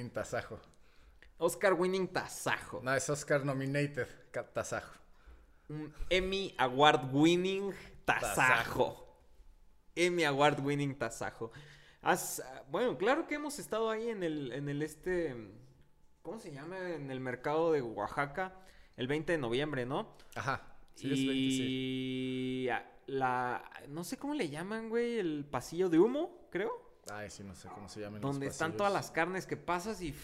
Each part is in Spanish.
winning tasajo. Oscar winning tasajo. No, es Oscar nominated tasajo. Un Emmy Award winning tasajo. Tasajo. Emmy Award winning tasajo. Has- bueno, claro que hemos estado ahí en el, en el este, ¿cómo se llama? En el mercado de Oaxaca, el 20 de noviembre, ¿no? Ajá. Sí, es 20, sí. y a- la, no sé cómo le llaman, güey, el pasillo de humo, creo. Ay, sí, no sé cómo se llaman. los Donde están todas las carnes que pasas y...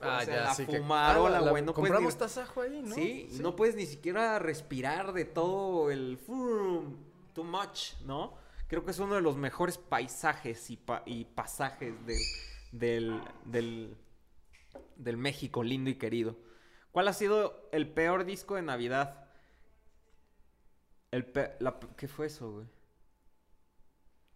Ah, o sea, ya, la sí fumarola, Ah, la- güey. no puedes compramos ni- tasajo ahí, ¿no? Sí, no puedes ni siquiera respirar de todo el too much, ¿no? Creo que es uno de los mejores paisajes y, pa- y pasajes de- del, del, del México lindo y querido. ¿Cuál ha sido el peor disco de Navidad? El pe- la pe- ¿Qué fue eso, güey?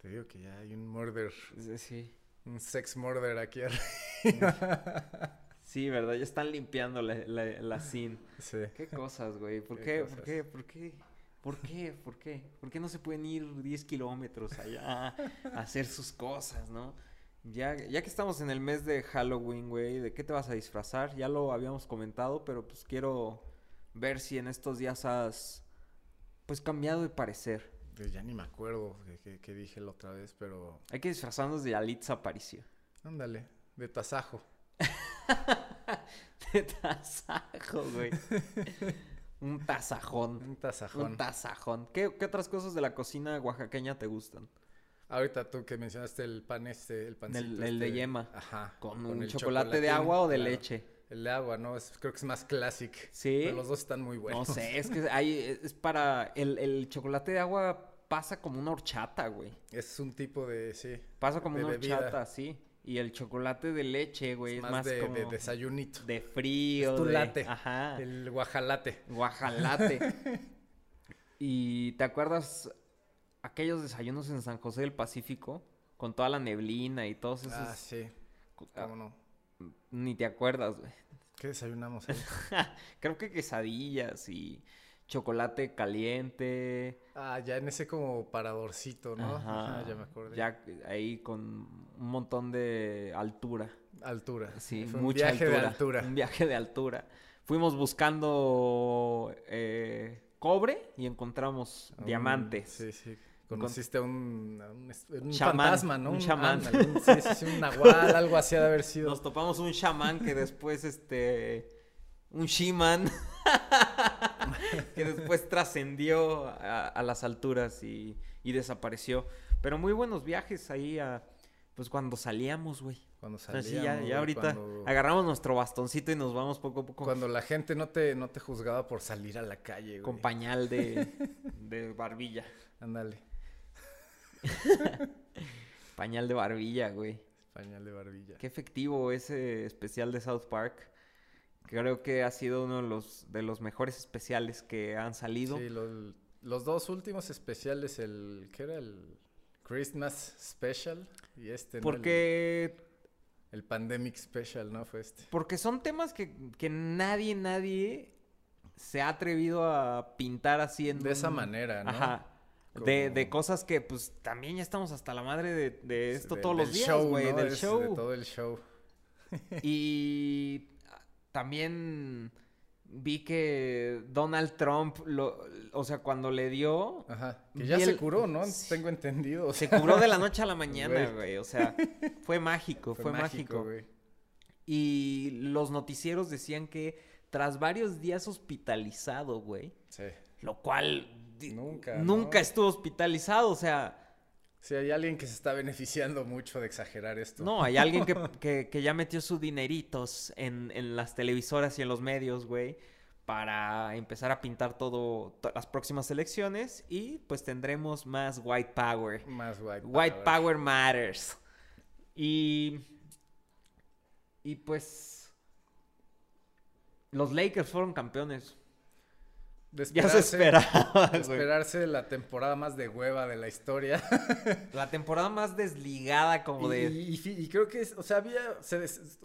Te digo que ya hay un murder, Sí, un sex murder aquí arriba. sí, ¿verdad? Ya están limpiando la, la, la scene. sí. ¿Qué cosas, güey? ¿Por ¿Qué qué? ¿Por qué? ¿Por qué? ¿Por qué? ¿Por qué? ¿Por qué no se pueden ir 10 kilómetros allá a hacer sus cosas, no? Ya, ya que estamos en el mes de Halloween, güey, ¿de qué te vas a disfrazar? Ya lo habíamos comentado, pero pues quiero ver si en estos días has, pues, cambiado de parecer. Ya ni me acuerdo que dije la otra vez, pero Hay que disfrazarnos de Alitza Aparicio. ándale, de tasajo. De tasajo, güey. Un tasajón. Un tasajón. Un tasajón. ¿Qué, ¿Qué otras cosas de la cocina oaxaqueña te gustan? Ahorita tú que mencionaste el pan este, el pancito. El- el de este, yema. Ajá. ¿Con un el chocolate de agua o de claro. leche? El de agua, ¿no? Es- creo que es más classic. Sí. Pero los dos están muy buenos. No sé, es que hay, es para... El, el chocolate de agua pasa como una horchata, güey. Es un tipo de, sí. Pasa como De una bebida. horchata, sí. Y el chocolate de leche, güey, Es es más, más, de, como... de desayunito. de frío, Es tu de- latte. Ajá. El guajalate. Guajalate. ¿Y te acuerdas aquellos desayunos en San José del Pacífico? Con toda la neblina y todos esos... Ah, sí. Ah, ¿Cómo no? Ni te acuerdas, güey. ¿Qué desayunamos ahí? Creo que quesadillas y chocolate caliente. ah, ya en ese como paradorcito, ¿no? Ajá. ya me acordé. Ya ahí con un montón de altura. Altura. Sí, Fue un mucha viaje altura. de altura. Un viaje de altura. Fuimos buscando eh, cobre y encontramos diamantes. Sí, sí. Conociste a un, a un, un Chamán, fantasma, ¿no? un chamán. un- sí, sí, sí, un nahual, algo así ha de haber sido. Nos topamos un chamán que después, este, un shiman, que después trascendió a, a las alturas y, y desapareció. Pero muy buenos viajes ahí a, pues cuando salíamos, güey. Cuando O sea, salíamos, sí, ya, ahorita Cuando, agarramos nuestro bastoncito y nos vamos poco a poco cuando la gente no te, no te juzgaba por salir a la calle, güey. con pañal de, de barbilla. Ándale. Pañal de barbilla, güey. Pañal de barbilla. Qué efectivo ese especial de South Park. Creo que ha sido uno de los, de los mejores especiales que han salido. Sí, los, los dos últimos especiales, el... ¿Qué era? El Christmas Special y este, ¿no? El- Porque, El, Pandemic Special, ¿no? Fue este. porque son temas que, que nadie, nadie se ha atrevido a pintar así en De esa manera, ¿no? Ajá. De, Como- de cosas que pues también ya estamos hasta la madre de, de esto De- todos los días, show, güey, ¿no? del Es show. De todo el show. Y también vi que Donald Trump, lo, o sea, cuando le dio, Ajá. Que ya se el- curó, ¿no? Tengo entendido. o se curó de la noche a la mañana, Güey. O sea, fue mágico, fue, mágico. güey. Y los noticieros decían que tras varios días hospitalizado, güey, Sí. lo cual Nunca, nunca ¿no? estuvo hospitalizado, o sea, Sí, hay alguien que se está beneficiando mucho de exagerar esto. no, hay alguien que, que- que ya metió sus dineritos en, en las televisoras y en los medios, güey, para empezar a pintar todo to- las próximas elecciones y pues tendremos más white power. Más white White Power Matters. Y. Y pues. Los Lakers fueron campeones. Ya se esperarse- esperaba, de güey. esperarse la temporada más de hueva de la historia. La temporada más desligada como Y, de... y- y fi- y creo que, es- o sea, había, se des-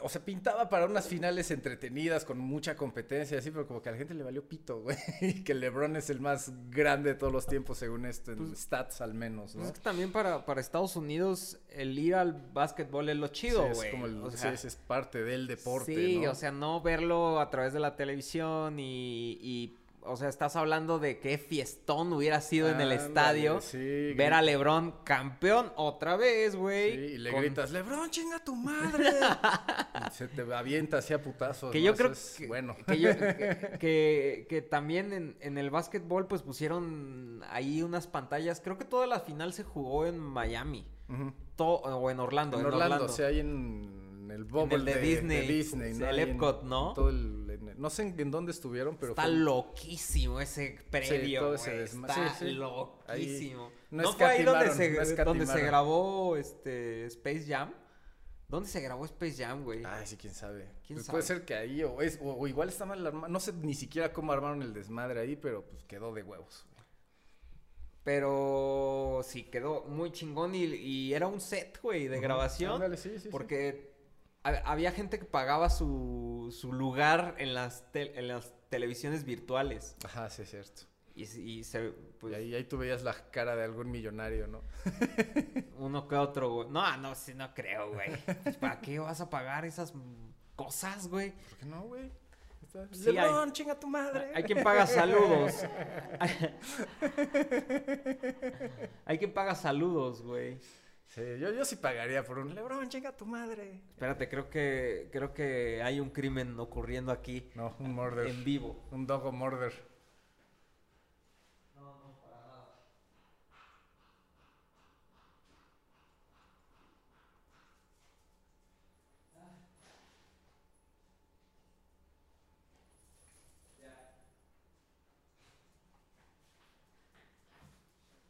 o sea, pintaba para unas finales entretenidas con mucha competencia, así, pero como que a la gente le valió pito, güey. Y que LeBron es el más grande de todos los tiempos, según esto, en Pues- stats al menos, ¿no? Pues es que también para, para Estados Unidos el ir al básquetbol es lo chido, Sí, es güey. como el- O sí, sea, es, es parte del deporte, Sí, ¿no? o sea, no verlo a través de la televisión y, y, o sea, estás hablando de qué fiestón hubiera sido en el estadio. sí, ver a LeBron campeón otra vez, Sí, güey. y le con- gritas, Lebron, chinga tu madre. y se te avienta así a putazos. Que ¿no? yo Eso creo es que, bueno. que, yo- que, que- que también en, en el básquetbol pues pusieron ahí unas pantallas. Creo que toda la final se jugó en Miami. To- o en Orlando. En Orlando, o sea, ahí en el bubble el de de, Disney, Disney, ¿no? el Ahí en- Epcot, ¿no? en todo el- en- no sé en, en dónde estuvieron, pero Está fue- loquísimo ese predio, desma- Está sí, sí. loquísimo. no ¿No, fue ahí donde se, donde grabó este Space Jam? ¿Dónde se grabó Space Jam, güey? Ay, sí, quién sabe. ¿Quién Pues Puede ser que ahí, o, es, o, o igual está mal armado. No sé ni siquiera cómo armaron el desmadre ahí, pero pues quedó de huevos. Pero sí, quedó muy chingón y, y era un set, güey, de grabación. Ándale, sí, sí, sí. Porque había gente que pagaba su, su lugar en las, tel- en las televisiones virtuales. Ajá, sí, es cierto. Y, y se, pues, y ahí, ahí tú veías la cara de algún millonario, ¿no? uno que otro, güey. No, no, sí, no creo, güey. Pues, ¿Para qué vas a pagar esas cosas, güey? ¿Por qué no, güey? Está- Sí, hay- chinga tu madre. Hay quien paga saludos. Hay quien paga saludos, güey. Sí, yo, yo sí pagaría por un Lebron, chinga tu madre. Espérate, creo que creo que hay un crimen ocurriendo aquí No, un murder. en vivo. Un dogo murder.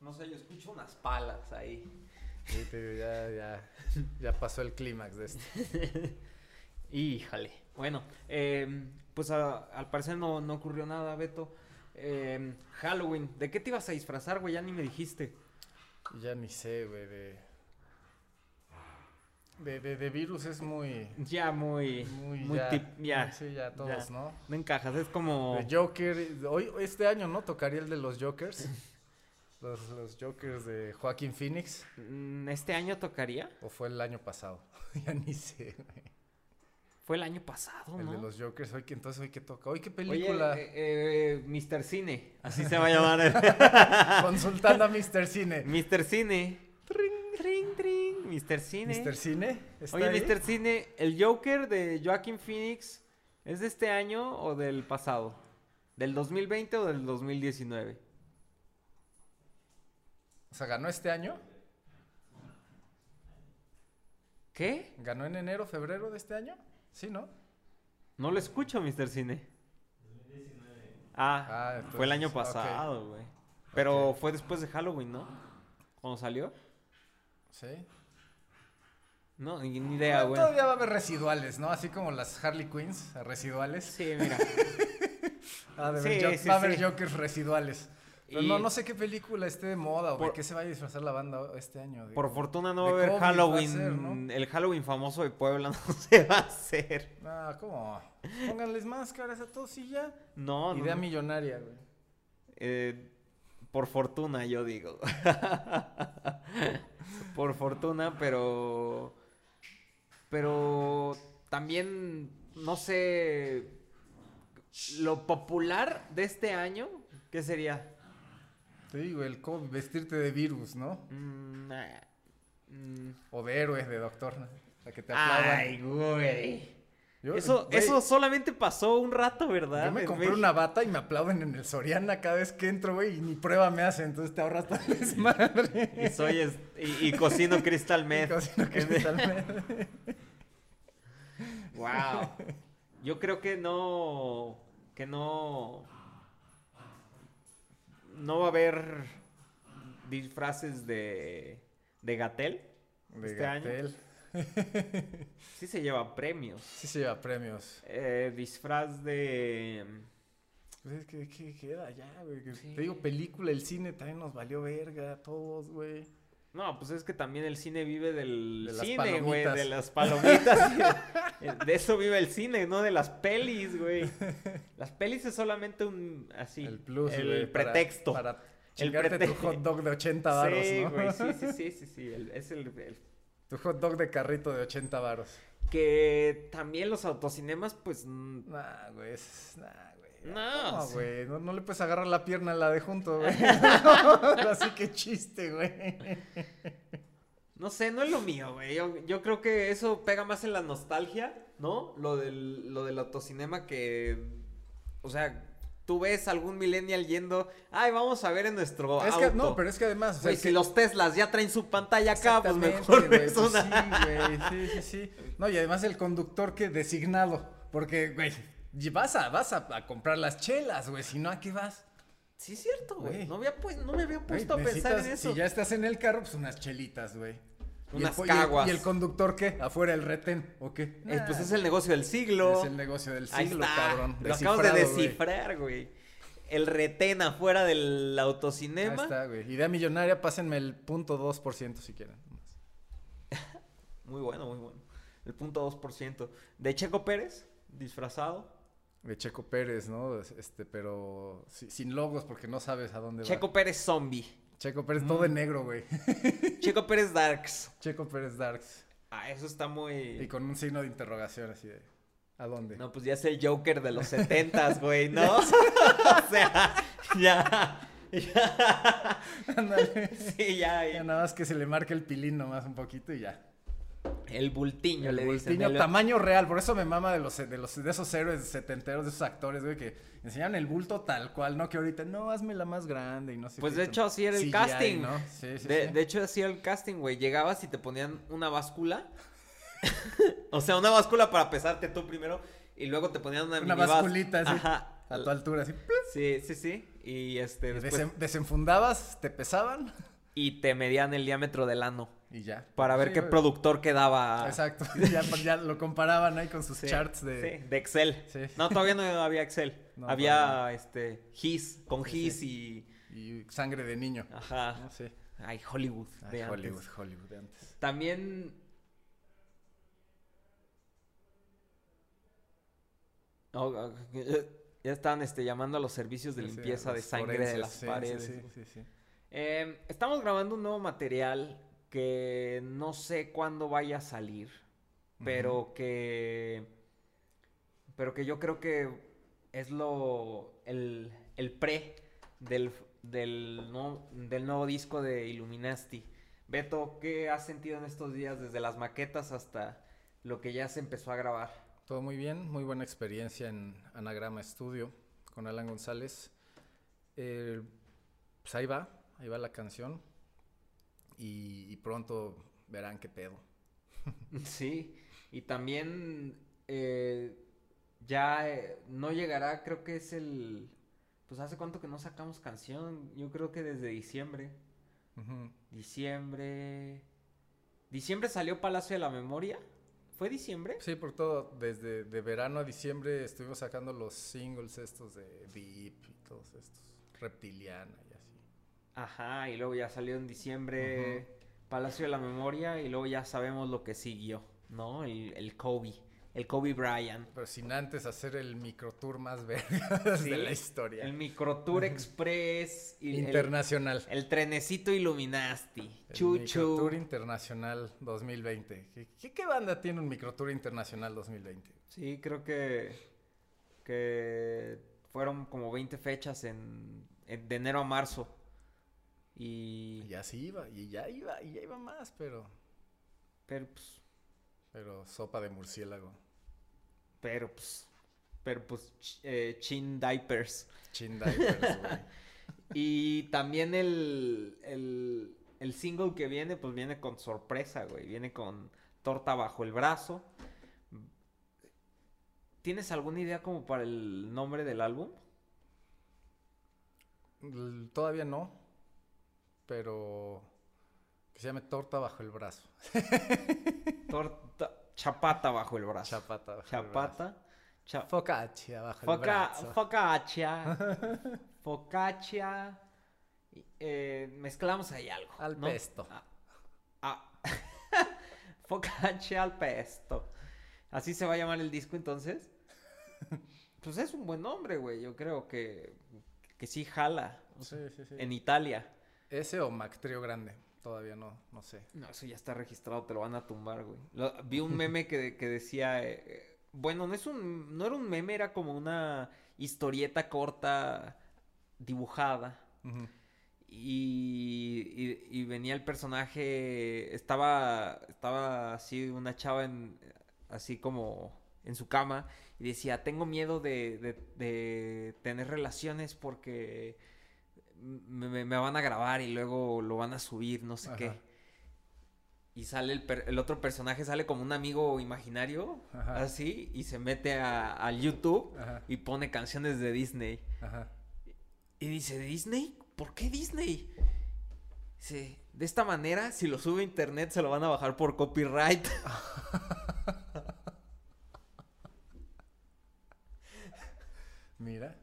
No sé, yo escucho unas palas ahí. Sí, te digo, ya, ya, ya pasó el clímax de esto. Híjole. Bueno, em, pues a- al parecer no, no ocurrió nada, Beto. Em, Halloween, ¿de qué te ibas a disfrazar, güey? Ya ni me dijiste. Ya ni sé, güey, de... De, de, de virus es muy... Ya muy, Muy, muy ya, tip- ya, Sí, ya todos, ya. ¿no? no encajas, es como... De Joker, hoy, este año, ¿no? Tocaría el de los Jokers. Los, los Jokers de Joaquín Phoenix. Mm, ¿Este año tocaría? ¿O fue el año pasado? ya ni sé. Fue el año pasado, El ¿no? de los Jokers, hoy que entonces hoy que toca. Hoy qué Oye, película. eh, eh, Mr. Cine, así se va a llamar. Consultando a Mr. Cine. Mr. Cine. Tring, tring, tring. Mr. Cine. Mr. Cine. ¿está Oye, ahí? Mr. Cine, ¿el Joker de Joaquin Phoenix es de este año o del pasado? ¿Del 2020 o del 2019? O sea, ganó este año. ¿Qué? ¿Ganó en enero, febrero de este año? Sí, ¿no? No lo escucho, Mr. Cine. Ah, Ah, fue el año pasado, güey. Pero fue después de Halloween, ¿no? Cuando salió. Sí. No, ni, ni idea, Bueno, güey. Todavía va a haber residuales, ¿no? Así como las Harley Quinns, residuales. Sí, mira. Ah, Sí, sí, va a haber sí. Jokers residuales. Pero Y- no, no sé qué película esté de moda o de Por- qué se vaya a disfrazar la banda este año. Por fortuna no va a haber Halloween. ¿no? El Halloween famoso de Puebla no se va a hacer. Ah, ¿cómo? Pónganles máscaras a todos y ya. No, no. Idea no. millonaria, güey. Eh, por fortuna, yo digo. por fortuna, pero. Pero también, no sé. Lo popular de este año, ¿qué sería? Te digo, el cómo vestirte de virus, ¿no? Mm, nah, mm, O de héroes, de doctor. ¿no? Para que te aplaudan. Ay, güey. Yo, Eso, güey, eso solamente pasó un rato, ¿verdad? Yo me compré México. una bata y me aplauden en el Soriana cada vez que entro, güey, y ni prueba me hacen, entonces te ahorras todo el desmadre. Y soy es- y, y cocino Crystal Meth. Cocino Crystal Meth. Wow. Yo creo que no. Que no. No va a haber disfraces de. de Gatel. De Este año. Sí se lleva premios. Sí se lleva premios. Eh, disfraz de. Pues es que, ¿qué queda ya, güey? Sí. Te digo, película, el cine también nos valió verga a todos, güey. No, pues es que también el cine vive del De cine, güey, de las palomitas. de, eso vive el cine, no de las pelis, güey. Las pelis es solamente un, así, El plus, el güey, para- pretexto. Para, El chingarte prete- tu hot dog de 80 varos, sí, ¿no? sí, sí, sí, sí, sí, el- es el, el- Tu hot dog de carrito de 80 varos. Que también los autocinemas, pues, Nah, güey, es... Nah. No, sí. güey, no, no le puedes agarrar la pierna a la de junto, güey. Así que chiste, güey. no sé, no es lo mío, güey. Yo, yo creo que eso pega más en la nostalgia, ¿no? Lo del, lo del autocinema que, o sea, tú ves algún millennial yendo, ay, vamos a ver en nuestro Es auto. que, no, pero es que además... o sea, si los Teslas ya traen su pantalla acá, pues mejor ves pues una... Sí, güey, sí, sí, sí. No, y además el conductor que designado, porque, güey, vas a, vas a, a comprar las chelas, güey, si no, ¿a qué vas? Sí, es cierto, güey. No, había pues, no me había puesto a pensar en eso. Si ya estás en el carro, pues unas chelitas, güey. Y el Unas po- y el- caguas. ¿Y el conductor qué? ¿Afuera el retén o qué? Eh, pues es el negocio del siglo. es el negocio del Ahí siglo, está. cabrón. Lo acabas de descifrar, güey. El retén afuera del Ahí autocinema. está, güey. Idea millonaria, pásenme el punto 2% si quieren. Muy bueno, muy bueno. El punto 2%. De Checo Pérez, disfrazado. De Checo Pérez, ¿no? Este, pero si- sin logos porque no sabes a dónde Checo va. Pérez Zombie. Checo Pérez, todo en negro, güey. Checo Pérez Darks. Checo Pérez Darks. Ah, eso está Y muy... con un signo de interrogación así de... ¿A dónde? No, pues ya es el Joker de los setentas, güey, ¿no? o sea, ya... Ya... Ándale. Sí, ya, Ya ya. nada más que se le marque el pilín nomás un poquito y ya. El bultiño, El le dicen. bultiño el- tamaño real, por eso me mama de los, de los de esos héroes setenteros, de esos actores, güey, que enseñan el bulto tal cual, no que ahorita, no, hazme la más grande y no sé Pues qué, de hecho así era el CGI, casting. ¿no? Sí, sí, de, sí. de hecho así era el casting, güey. Llegabas y te ponían una báscula. o sea, una báscula para pesarte tú primero. Y luego te ponían una, Una basculita así, Ajá. a tu altura, así. Sí, sí, sí. Y este, después... Desenfundabas, te pesaban Y te medían el diámetro del ano. Y ya. Para ver Sí, qué güey. productor quedaba. Exacto, ya, ya lo comparaban ahí con sus Sí, charts de... sí, de Excel. Sí. No, todavía no había Excel. No, había todavía este GIS, con Sí, GIS sí. Y sangre de niño. Ajá. ¿no? Sí. Ay, Hollywood. Ay, de antes. Hollywood, Hollywood de antes. También. Oh, oh, eh, ya están este, llamando a los servicios de Sí, sí, limpieza de sangre de las sí, sí, paredes. Sí, sí, sí. Eh, estamos grabando un nuevo material que no sé cuándo vaya a salir, pero que. Pero que yo creo que es lo. el, el pre del, del, no- del nuevo disco de Illuminati. Beto, ¿qué has sentido en estos días desde las maquetas hasta lo que ya se empezó a grabar? Todo muy bien, muy buena experiencia en Anagrama Studio con Alan González. Eh, pues ahí va, ahí va la canción. Y, y pronto verán qué pedo. Sí, y también eh, ya eh, no llegará, creo que es el... Pues hace cuánto que no sacamos canción, yo creo que desde diciembre. Diciembre... ¿Diciembre salió Palacio de la Memoria? ¿Fue diciembre? Sí, por todo, desde de verano a diciembre estuvimos sacando los singles estos de Deep y todos estos. Reptiliana. Ajá, y luego ya salió en diciembre Palacio de la Memoria y luego ya sabemos lo que siguió, ¿no? El, el Kobe, el Kobe Bryant. Pero sin antes hacer el microtour más vergas Sí, de la historia. El Microtour Express y el- Internacional. El trenecito Illuminati. El Chuchu. Microtour Internacional 2020. ¿Qué, qué, qué banda tiene un Microtour Internacional 2020? Sí, creo que. que fueron como 20 fechas en, en- de enero a marzo. Y. Y así iba, y ya iba, y ya iba más, pero. Pero pues. Pero sopa de murciélago. Pero pues. Pero pues. ch- eh, chin diapers. Chin diapers, güey. Y también el, el, el single que viene, pues viene con sorpresa, güey. Viene con torta bajo el brazo. ¿Tienes alguna idea como para el nombre del álbum? Todavía no, pero que se llame torta bajo el brazo. Torta, chapata bajo el brazo. Chapata. bajo el Chapata. Cha- Focaccia bajo el brazo. focaccia. focaccia. eh, mezclamos ahí algo. Al ¿no? pesto. Ah, ah. focaccia al pesto. Así se va a llamar el disco entonces. Pues es un buen nombre, güey. Yo creo que, que sí jala. O sea, Sí, sí, sí. En Italia. Ese o Mac Trio Grande. Todavía no, no sé. No, eso ya está registrado, te lo van a tumbar, güey. Lo- vi un meme que, que decía, eh, eh, bueno, no es un, no era un meme, era como una historieta corta dibujada. Y, y- y venía el personaje, estaba, estaba así una chava en, así como en su cama y decía, tengo miedo de, de- de tener relaciones porque me, me- van a grabar y luego lo van a subir, no sé qué. Y sale el, per- el otro personaje, sale como un amigo imaginario, Ajá. así, y se mete a, al YouTube Ajá. y pone canciones de Disney. Ajá. Y dice, ¿Disney? ¿Por qué Disney? Dice, de esta manera, si lo sube a internet, se lo van a bajar por copyright. Mira,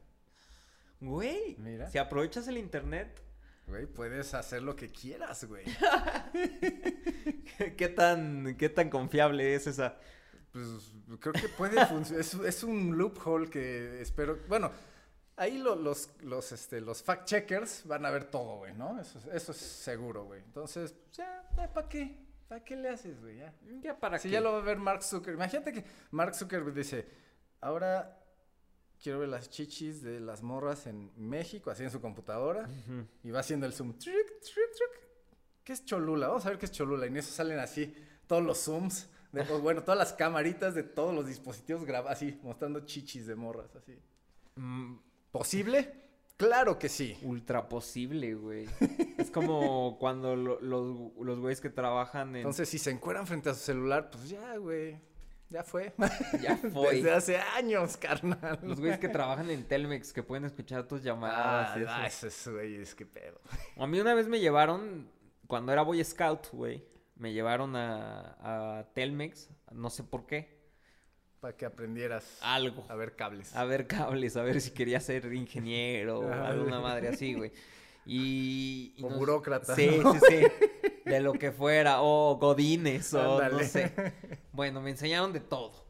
Güey, Mira. si aprovechas el internet, güey, puedes hacer lo que quieras, güey. ¿qué tan, qué tan confiable es esa? Pues creo que puede funcionar. Es, es un loophole que espero. Bueno, ahí lo- los, los, este, los fact checkers van a ver todo, güey, ¿no? Eso, es- eso es seguro, güey. Entonces, ya, ¿para qué? ¿Para qué le haces, güey? Ya. Ya para Si qué. ya lo va a ver Mark Zuckerberg. Imagínate que Mark Zuckerberg dice, ahora quiero ver las chichis de las morras en México, así en su computadora, y va haciendo el zoom. Truc. ¿Qué es Cholula? Vamos a ver qué es Cholula. Y en eso salen así todos los zooms, de- bueno, todas las camaritas de todos los dispositivos graba así, mostrando chichis de morras, así. Mm, ¿Posible? Claro que sí. ultra posible, güey. es como cuando lo- los, los güeyes que trabajan en... Entonces, si se encueran frente a su celular, pues ya, güey. Ya fue. ya fue. Desde hace años, carnal. Los güeyes que trabajan en Telmex, que pueden escuchar tus llamadas. Ah, y eso. ah, esos güeyes, qué pedo. A mí una vez me llevaron, cuando era Boy Scout, güey, me llevaron a, a Telmex, no sé por qué, Para que aprendieras algo. a ver cables. A ver cables, a ver si quería ser ingeniero o Ajá. alguna madre así, güey. Y... y O burócrata, Sí, ¿no? sí, sí. De lo que fuera. O godines o no sé. Bueno, me enseñaron de todo.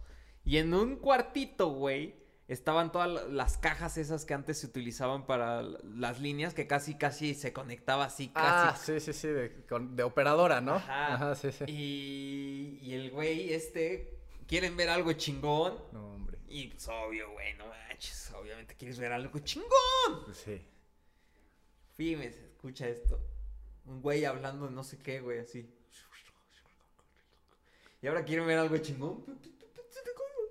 Y en un cuartito, güey, estaban todas la- las cajas esas que antes se utilizaban para las líneas, que casi, casi se conectaba así, Ah, casi. sí, sí, sí, de, con- de operadora, ¿no? Ajá. sí, sí. Y, y el güey, este, quieren ver algo chingón. No, hombre. Y pues obvio, güey, no manches, obviamente quieres ver algo chingón. Pues sí. Fíjese, escucha esto. Un güey hablando de no sé qué, güey, así. Y ahora quieren ver algo chingón.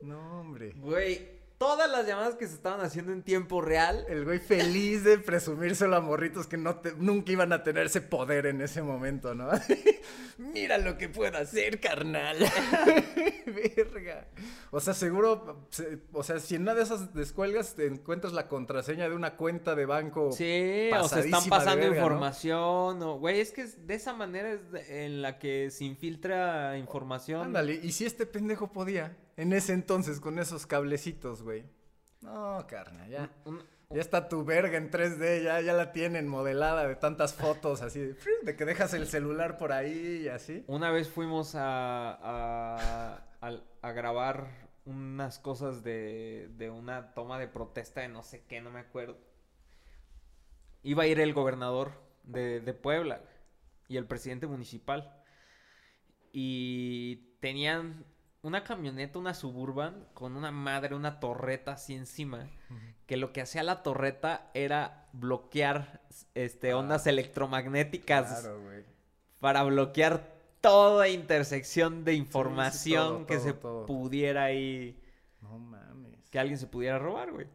No, hombre. Güey, todas las llamadas que se estaban haciendo en tiempo real. El güey feliz de presumírselo a morritos que no te- nunca iban a tener ese poder en ese momento, ¿no? Mira lo que puedo hacer, carnal. Verga. O sea, seguro, se- o sea, si en una de esas descuelgas te encuentras la contraseña de una cuenta de banco. Sí, o se están pasando verga, ¿no? información. o- Güey, es que de esa manera es en la que se infiltra información. Ándale, y si este pendejo podía, en ese entonces, con esos cablecitos, güey. No, carnal, ya. Un- Ya está tu verga en 3D, ya, ya la tienen modelada de tantas fotos así, de, de que dejas el celular por ahí y así. Una vez fuimos a, a, al- a grabar unas cosas de, de una toma de protesta de no sé qué, no me acuerdo. Iba a ir el gobernador de, de Puebla y el presidente municipal. Y tenían una camioneta, una suburban, con una madre, una torreta así encima. Que lo que hacía la torreta era bloquear este, ondas Ah, electromagnéticas Claro, güey. para bloquear toda intersección de información todo, que todo, se todo. pudiera ahí, No mames. que alguien se pudiera robar, güey.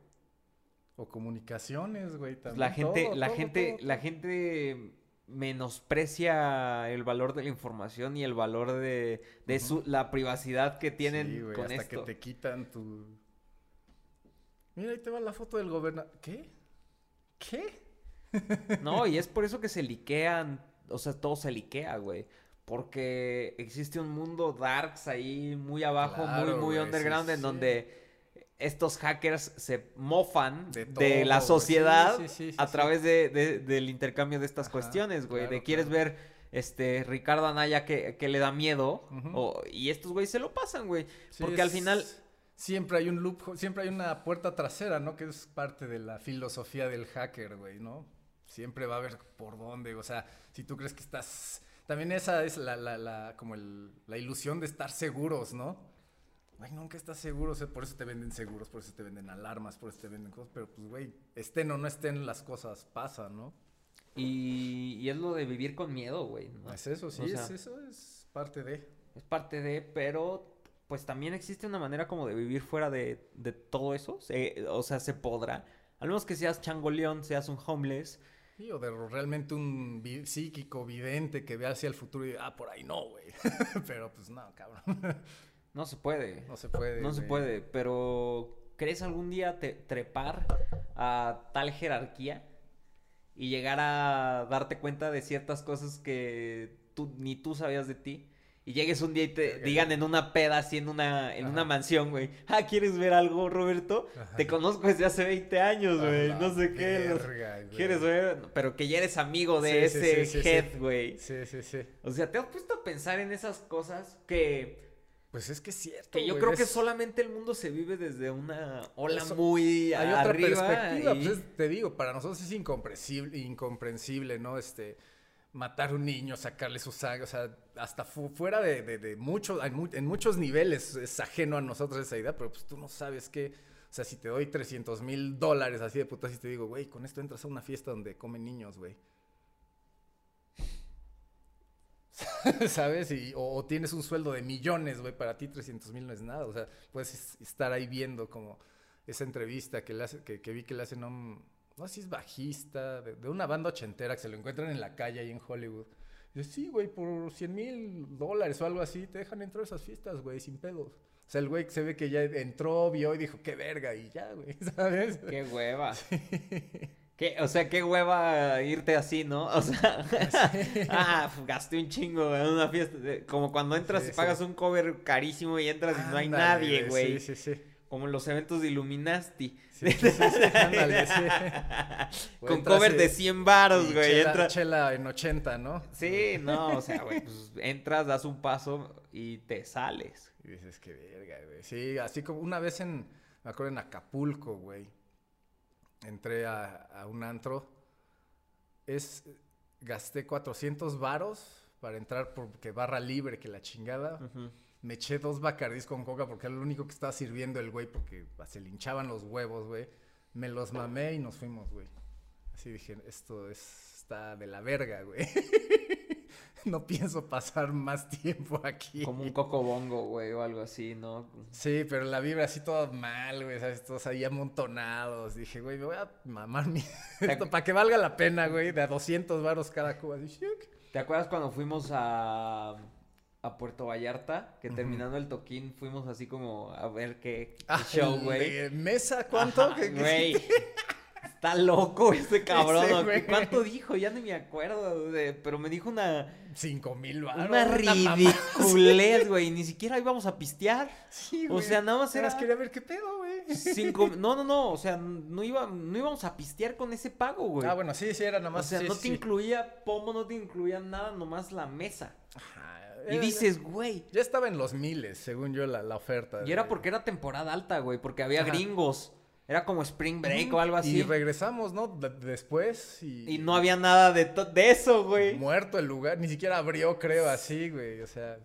O comunicaciones, güey, Pues también. la gente, la gente, la gente menosprecia el valor de la información y el valor de, de su, la privacidad que tienen Sí, güey, con hasta esto. que te quitan tu... Mira, ahí te va la foto del gobernador. ¿Qué? ¿Qué? No, y es por eso que se liquean, o sea, todo se liquea, güey. Porque existe un mundo darks ahí muy abajo, Claro, muy, muy güey, sí, underground, en sí. donde estos hackers se mofan de, De la sociedad güey. Sí, sí, sí, sí, a través de, de- del intercambio de estas Ajá, cuestiones, güey. de claro, quieres claro. ver este Ricardo Anaya que, que le da miedo o- y estos güey se lo pasan, güey. Porque al final Siempre hay un loop, siempre hay una puerta trasera, ¿no? Que es parte de la filosofía del hacker, güey, ¿no? Siempre va a haber por dónde, o sea, si tú crees que estás... También esa es la, la, la, como el, la ilusión de estar seguros, ¿no? Güey, nunca estás seguro, o sea, por eso te venden seguros, por eso te venden alarmas, por eso te venden cosas, pero pues, güey, estén o no estén, las cosas pasan, ¿no? y, y es lo de vivir con miedo, güey. ¿no? Es eso, sí, O sea, es, eso es parte de... es parte de, pero pues también existe una manera como de vivir fuera de, de todo eso. Se- o sea, se podrá. Al menos que seas changoleón, seas un homeless. Sí, o de realmente un vi- psíquico vidente que vea hacia el futuro y ah, por ahí no, güey. Pero pues no, cabrón. No se puede. No se puede. No se puede, pero ¿crees algún día te- trepar a tal jerarquía y llegar a darte cuenta de ciertas cosas que tú ni tú sabías de ti? Y llegues un día y te digan en una peda, así en una, en una mansión, güey. Ah, ¿quieres ver algo, Roberto? Ajá. Te conozco desde hace 20 años, güey. la No sé qué. verga. ¿Quieres ver? Pero que ya eres amigo de Sí, ese sí, sí, head, sí. güey. Sí, sí, sí. O sea, ¿te has puesto a pensar en esas cosas que... Pues es que es cierto. Que yo güey, creo que solamente el mundo se vive desde una ola Eso- muy Hay otra arriba. perspectiva. y- Pues es- te digo, para nosotros es incomprensible, incomprensible, ¿no? Este. Matar un niño, sacarle su sangre, o sea, hasta fu- fuera de, de, de muchos, en, mu- en muchos niveles es ajeno a nosotros esa idea, pero pues tú no sabes que, o sea, si te doy 300 mil dólares así de putas y te digo, güey, con esto entras a una fiesta donde comen niños, güey. ¿Sabes? Y, o, o tienes un sueldo de millones, güey, para ti 300 mil no es nada. O sea, puedes es- estar ahí viendo como esa entrevista que, le hace, que, que vi que le hacen a un, no sé si es bajista, de, de una banda ochentera que se lo encuentran en la calle ahí en Hollywood. Y dice, sí, güey, por 100 mil dólares o algo así, te dejan entrar a esas fiestas, güey, sin pedos. O sea, el güey se ve que ya entró, vio y dijo, qué verga, y ya, güey, ¿sabes? Qué hueva. ¿Qué? O sea, qué hueva irte así, ¿no? O sea, ah, gasté un chingo en una fiesta. Como cuando entras Sí, y pagas sí. un cover carísimo y entras y no hay nadie, güey. Sí, sí, sí. Como en los eventos de Illuminati. Sí, sí, sí, sí, ándale, sí. O Con entras cover de 100 varos, güey. Chela, entra- chela en 80, ¿no? Sí, no, o sea, güey, pues entras, das un paso y te sales. Y dices, qué verga, güey. Sí, así como una vez en, me acuerdo en Acapulco, güey. Entré a, a un antro. Es, gasté 400 varos para entrar porque barra libre, que la chingada. Me eché dos bacardís con coca porque era lo único que estaba sirviendo el güey porque se le hinchaban los huevos, güey. Me los mamé y nos fuimos, güey. Así dije, esto es- está de la verga, güey. no pienso pasar más tiempo aquí. Como un coco bongo, güey, o algo así, ¿no? Sí, pero la vibra así todo mal, güey, ¿sabes? Todos ahí amontonados. Dije, güey, me voy a mamar mi... esto para que valga la pena, güey, de a 200 varos cada cuba. ¿Te acuerdas cuando fuimos a, a Puerto Vallarta? Que terminando el toquín fuimos así como a ver qué, qué Ah, show, güey. ¿Mesa cuánto? Ajá, ¿Qué- qué- Güey. Está loco ese cabrón. Güey. ¿Cuánto dijo? Ya ni me acuerdo. de- pero me dijo una, Cinco mil varos. una ridiculez, güey. Ni siquiera íbamos a pistear. Sí, O güey. sea, nada más era- quería ver qué pedo, güey. Cinco... No, no, no. O sea, no, iba, no íbamos a pistear con ese pago, güey. Ah, bueno, sí, sí, era nada o más. sea, sí, no sí, te incluía pomo, no te incluía nada, nomás la mesa. Ajá, Y era- dices, güey. Ya estaba en los miles, según yo, la, la oferta. Y era porque era temporada alta, güey, porque había Ajá. gringos. Era como Spring Break o algo así. Y regresamos, ¿no? De- después y... Y no había nada de, de eso, güey. Muerto el lugar, ni siquiera abrió, creo, así, güey. O sea,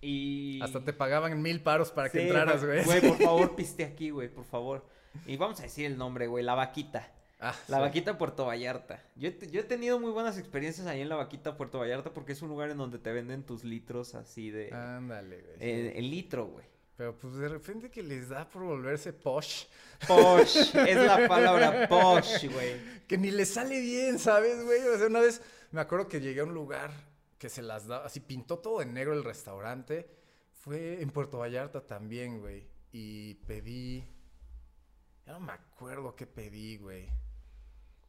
Y... hasta te pagaban mil paros para que entraras, güey. Güey, por favor, piste aquí, güey, por favor. Y vamos a decir el nombre, güey, La Vaquita. Ah, La sí. Vaquita Puerto Vallarta. Yo yo he tenido muy buenas experiencias ahí en La Vaquita Puerto Vallarta porque es un lugar en donde te venden tus litros así de... Ándale, güey. eh, el litro, güey. Pero pues de repente que les da por volverse posh. Posh, es la palabra posh, güey. Que ni les sale bien, ¿sabes, güey? O sea, una vez me acuerdo que llegué a un lugar que se las daba, así pintó todo de negro el restaurante. Fue en Puerto Vallarta también, güey. Y pedí. Ya no me acuerdo qué pedí, güey.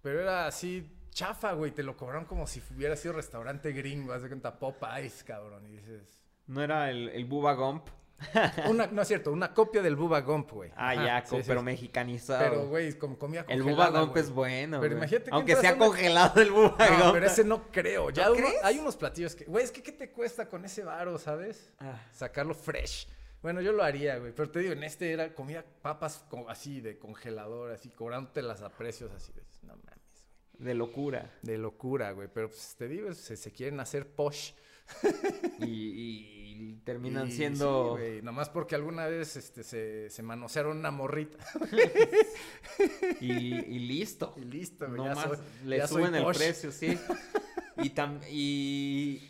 Pero era así chafa, güey. Te lo cobraron como si hubiera sido restaurante gringo. Haz de cuenta Popeyes, cabrón. Y dices. ¿No era el, el Bubba Gump? Una, no es cierto, una copia del Bubba Gump, güey. Ah, ya, sí, co- sí, pero sí. mexicanizado. Pero, güey, como comida el congelada, Bubba Gump güey. es bueno. Pero güey. imagínate que Aunque sea una- congelado el Bubba No, Gump. pero ese no creo. Ya ¿No uno- crees? hay unos platillos que, güey, es que ¿qué te cuesta con ese varo, sabes? Ah. Sacarlo fresh. Bueno, yo lo haría, güey. Pero te digo, en este era comida papas como así de congelador, así, cobrándote las a precios así. de- No mames, güey. De locura. De locura, güey. Pero pues te digo, se, se quieren hacer posh. Y, y terminan Y siendo. Sí. Nomás porque alguna vez este, se, se manosearon una morrita. y, y listo. Y listo, güey. No ya más soy- le suben el posh. precio, sí. y, tam- y,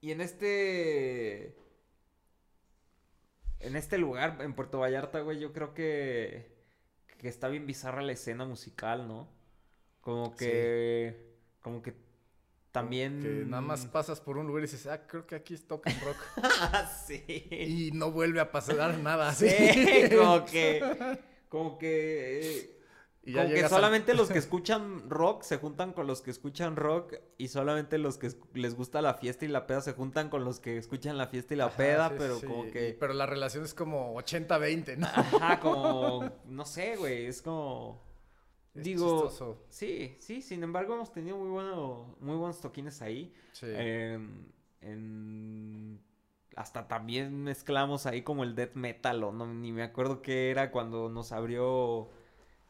y en este. En este lugar, en Puerto Vallarta, güey, yo creo que. Que está bien bizarra la escena musical, ¿no? Como que. Como que. También. Que nada más pasas por un lugar y dices, ah, creo que aquí tocan rock. sí. y no vuelve a pasar nada así. Sí, como que. Como que. Y ya Como que solamente los que escuchan rock se juntan con los que escuchan rock y solamente los que les gusta la fiesta y la peda se juntan con los que escuchan la fiesta y la Ajá, peda, sí, pero sí, como que... Pero la relación es como 80-20, ¿no? Ajá, como... No sé, güey, es como... Es Digo... chistoso. Sí, sí, sin embargo hemos tenido muy, bueno, muy buenos toquines ahí. Sí. En- Hasta también mezclamos ahí como el death metal o no, ni me acuerdo qué era cuando nos abrió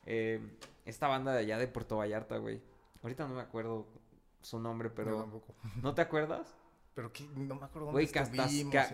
eh, esta banda de allá de Puerto Vallarta, güey. Ahorita no me acuerdo su nombre, Yo pero... tampoco. ¿No te acuerdas? Pero que no me acuerdo dónde Güey,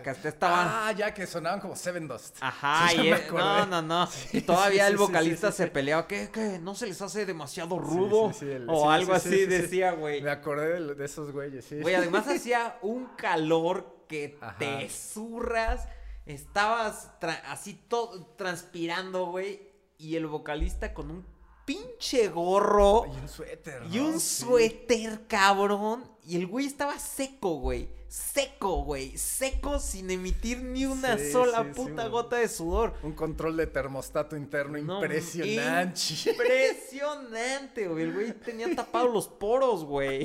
hasta estaban... Ah, ya que sonaban como Seven Dust. Ajá, Sí, y me no, no, no. Sí, y todavía sí, el vocalista se peleaba, ¿qué, qué? ¿No se les hace demasiado rudo? el- o algo sí, así sí, sí. decía, güey. Me acordé de, de esos güeyes, sí. Güey, además hacía un calor que Ajá. te zurras. Estabas tra- así todo transpirando, güey. Y el vocalista con un pinche gorro Y un suéter, y ¿no? un Sí. suéter, cabrón. Y el güey estaba seco, güey. Seco, güey. Seco sin emitir ni una Sí, sola sí, puta gota de sudor. Un control de termostato interno No, impresionante. Impresionante, güey. El güey tenía tapados los poros, güey.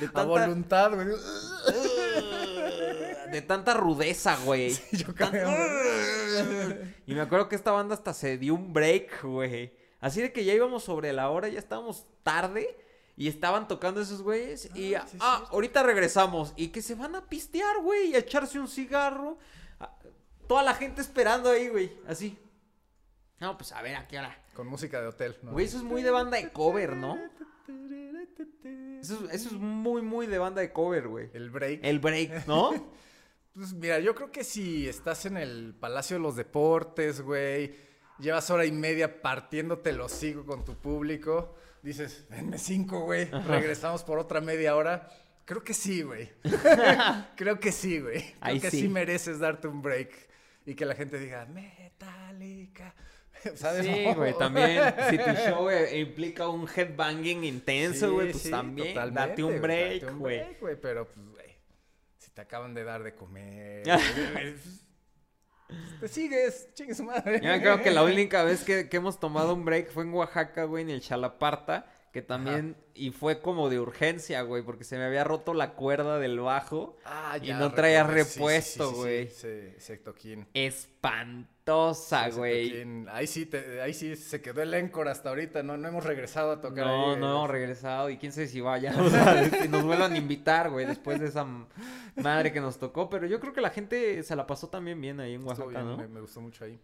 De A tanta, voluntad, güey. de tanta rudeza, güey. Yo Tan-. Y me acuerdo que esta banda hasta se dio un break, güey. Así de que ya íbamos sobre la hora, ya estábamos tarde. Y estaban tocando esos güeyes. Y, Ah, sí, ah, ahorita regresamos. Y que se van a pistear, güey. Y a echarse un cigarro. Ah, Toda la gente esperando ahí, güey. Así. No, pues a ver, ¿a qué hora? Con música de hotel, ¿no? Güey, eso es muy de banda de cover, ¿no? Eso, es- eso es muy, muy de banda de cover, güey. El break. El break, ¿no? Pues mira, yo creo que si estás en el Palacio de los Deportes, güey, llevas hora y media partiéndote el hocico con tu público, dices, denme cinco, güey, regresamos por otra media hora. Creo que sí, güey. creo que sí, güey. Creo Ahí que sí. sí. mereces darte un break y que la gente diga, Metallica. ¿Sabes? Sí, güey, también. Si tu show eh, implica un headbanging intenso, Sí, güey, pues sí, también. Date un break, güey. pero pues, güey, si te acaban de dar de comer, te sigues, chingue su madre. Yo creo que la única vez que, que hemos tomado un break fue en Oaxaca, güey, en el Chalaparta. Que también, y fue como de urgencia, güey, porque se me había roto la cuerda del bajo. Ah, y no traía recordé, sí, sí, repuesto, sí, sí, güey. Sí, sí, Sectoquín. Espantosa, güey. Ahí sí, te- ahí sí se quedó el Encore hasta ahorita, no, no hemos regresado a tocar No, ahí. no eh. hemos regresado y quién sabe si vaya. O sea, si nos vuelvan a invitar, güey, después de esa madre que nos tocó. Pero yo creo que la gente se la pasó también bien ahí en Oaxaca, bien, ¿no? me, me gustó mucho ahí.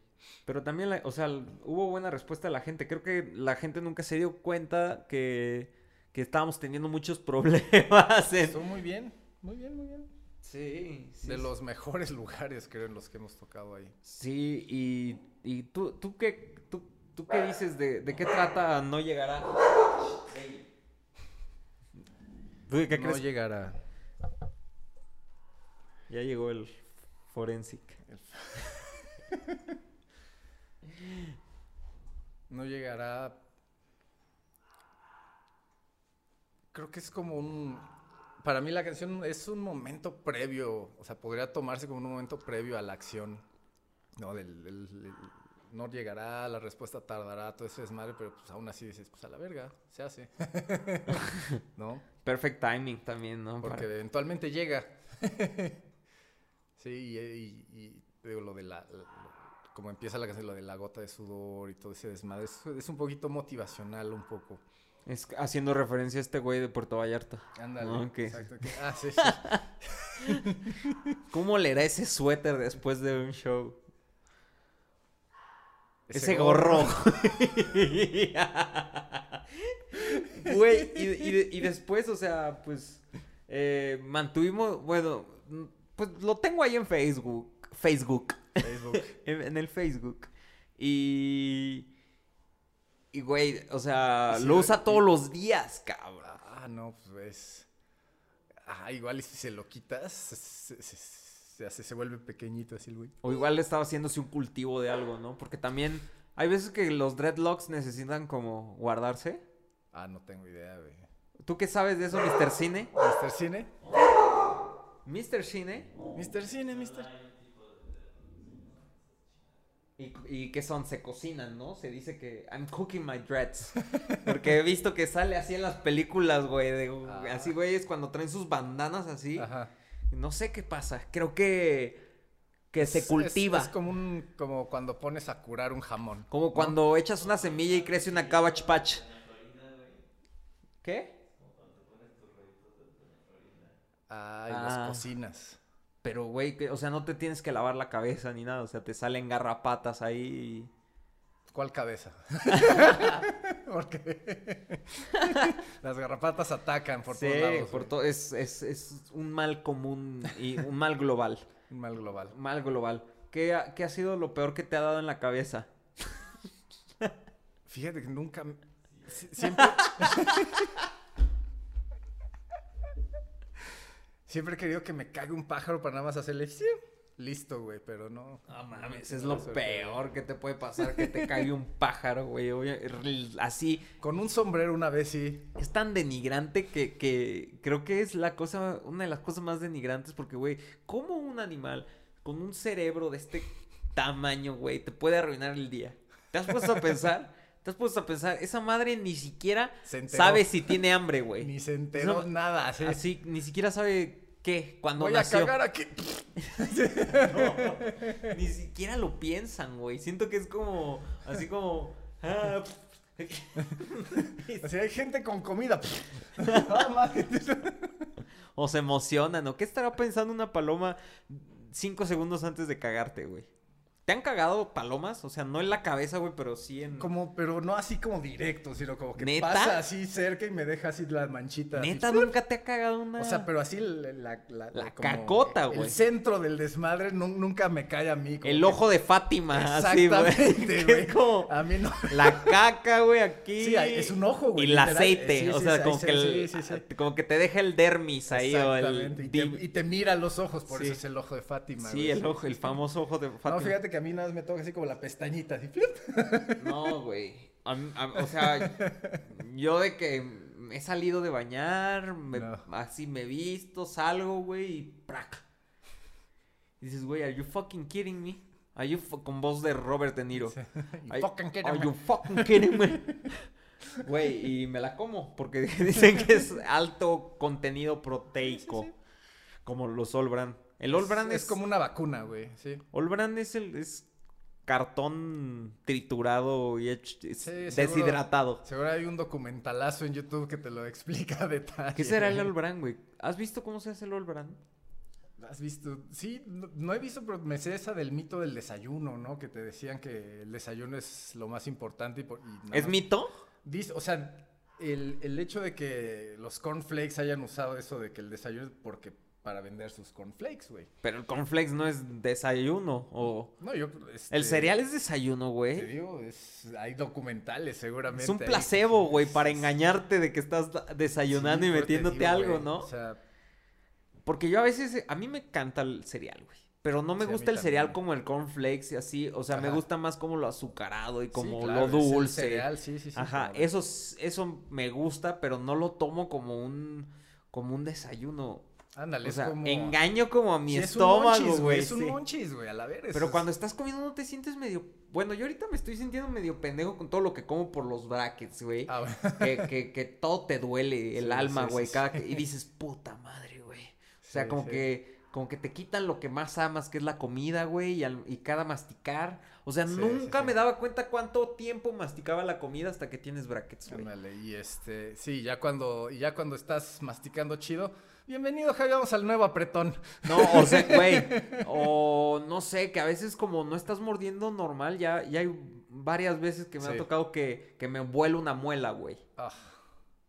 Pero también, la- o sea, hubo buena respuesta de la gente. Creo que la gente nunca se dio cuenta que, que estábamos teniendo muchos problemas. en- Estuvo muy bien, muy bien, muy bien. Sí, sí. De los mejores lugares, creo, en los que hemos tocado ahí. Sí, y, y tú, tú qué, tú, tú qué dices de, de qué trata no llegar a... ¿Tú qué no crees? llegará. Ya llegó el forensic. No llegará. Creo que es como un. Para mí la canción es un momento previo. O sea, podría tomarse como un momento previo a la acción. No, del, del- del- no llegará, la respuesta tardará, todo ese desmadre, pero pues aún así dices, pues a la verga, se hace. ¿No? Perfect timing también, ¿no? Porque Para- eventualmente llega. sí, y, y- y digo, lo de la, la- como empieza la canción, lo de la gota de sudor y todo ese desmadre, es, es un poquito motivacional, un poco. Es haciendo referencia a este güey de Puerto Vallarta. Ándale. Ah. Exacto. ah, sí, sí. ¿Cómo le da ese suéter después de un show? Ese, Ese gorro. Güey, y, y de- y después, o sea, pues eh, mantuvimos, bueno, pues lo tengo ahí en Facebook, Facebook, Facebook. en, en el Facebook. Y, y güey, o sea, Sí, lo usa todos los días, cabrón. Ah, no, pues. Ah, igual y si se lo quitas, se, se, se- vuelve pequeñito así el güey. O igual estaba haciéndose un cultivo de algo, ¿no? Porque también hay veces que los dreadlocks necesitan como guardarse. Ah, no tengo idea, güey. ¿Tú qué sabes de eso, Mr. Cine? ¿Mr. Cine? Mr. Cine. ¿Mr. Cine, Mr. ¿Y, y qué son? Se cocinan, ¿no? Se dice que I'm cooking my dreads. Porque he visto que sale así en las películas, güey. de- Ah. Así, güey, es cuando traen sus bandanas así. Ajá. No sé qué pasa. Creo que, que se Es- cultiva. Es, es como un, como cuando pones a curar un jamón. Como cuando echas una semilla y crece una cabbage patch. ¿Qué? Ay, Ah. las cocinas. Pero, güey, que- o sea, no te tienes que lavar la cabeza ni nada. O sea, te salen garrapatas ahí. ¿Cuál cabeza? Porque las garrapatas atacan por sí, todos lados. por to- es, es, es un mal común y un mal global. Un mal global. Mal global. ¿Qué ha, qué ha sido lo peor que te ha dado en la cabeza? Fíjate que nunca... Siempre... Siempre he querido que me cague un pájaro para nada más hacerle... "Fiu". Listo, güey, pero no... No mames, es lo peor que te puede pasar que te caiga un pájaro, güey. Así, Con un sombrero una vez sí. es tan denigrante que, que creo que es la cosa, una de las cosas más denigrantes porque, güey, ¿cómo un animal con un cerebro de este tamaño, güey, te puede arruinar el día? ¿Te has puesto a pensar? ¿Te has puesto a pensar? Esa madre ni siquiera sabe si tiene hambre, güey. Ni se enteró Eso- nada. Así, Así, ni siquiera sabe qué, cuando Voy nació. a cagar aquí. Ni siquiera lo piensan, güey. Siento que es como, así como... ah, O sea, hay gente con comida. O se emocionan, o qué estará pensando una paloma cinco segundos antes de cagarte, güey. ¿Te han cagado palomas? O sea, no en la cabeza, güey, pero sí en... Como, pero no así como directo, sino como que ¿Neta? pasa así cerca y me deja así la manchita. así. ¿Neta nunca te ha cagado una...? O sea, pero así la, la, la, La como cacota, el güey. centro del desmadre nu- nunca me cae a mí. como El que- ojo de Fátima. Exactamente, güey. como A mí no. la caca, güey, aquí. Sí, es un ojo, güey, Y el aceite, Sí, o sea, sí, como sí, que el, sí. como que te deja el dermis ahí o el... Y te, dim- y te mira los ojos, por eso es el ojo de Fátima. Sí, el ojo, el famoso ojo de Fátima. No, fíjate que a mí nada más me toca así como la pestañita, así. No, güey. O sea, yo de que he salido de bañar, me- No. así me he visto, salgo, güey, y ¡prac! Y dices, güey, ¿are you fucking kidding me? Are you con voz de Robert De Niro. Y Are- fucking kidding Are me. you fucking kidding me? Güey, y me la como, porque dicen que es alto contenido proteico, como los All Brand. El All Brand es, es como una vacuna, güey, sí. All Brand es el es cartón triturado y hecho- Sí, deshidratado. Seguro hay un documentalazo en YouTube que te lo explica a detalle. ¿Qué será el All Brand, güey? ¿Has visto cómo se hace el All Brand? ¿Has visto? Sí, no, no he visto, pero me sé esa del mito del desayuno, ¿no? Que te decían que el desayuno es lo más importante. Y, por- y ¿Es mito? Dice- o sea, el, el hecho de que los cornflakes hayan usado eso de que el desayuno es porque para vender sus cornflakes, güey. Pero el cornflakes no es desayuno o... No, yo... este, El cereal es desayuno, Te güey. digo, es, hay documentales seguramente. Es un placebo, güey, para engañarte de que estás desayunando sí, y te metiéndote digo, algo, ¿no? O sea, Porque yo a veces, a mí me encanta el cereal, güey. Pero no me Sí, gusta el cereal también. como el cornflakes y así. O sea, me gusta más como lo azucarado y como sí, claro, lo es el dulce. cereal, sí, sí, sí, Ajá, claro. eso, es- eso me gusta, pero no lo tomo como un, como un desayuno. Ándale, O es como... engaño como a mi Sí, estómago, güey. Es un monchis, güey, a la verga. Pero cuando estás comiendo no te sientes medio... Bueno, yo ahorita me estoy sintiendo medio pendejo con todo lo que como por los brackets, güey. Ah, bueno. que, que, que todo te duele el Sí, alma, güey. cada Y dices, puta madre, güey. O sea, como que como que te quitan lo que más amas, que es la comida, güey, y, al- y cada masticar. O sea, Sí, nunca sí, sí. me daba cuenta cuánto tiempo masticaba la comida hasta que tienes brackets, güey. Ándale, y este, sí, ya cuando, y ya cuando estás masticando chido, bienvenido Javi, vamos al nuevo apretón. No, o sea, güey, o no sé, que a veces como no estás mordiendo normal, ya, ya hay varias veces que me ha tocado que, que me vuela una muela, güey. Ah,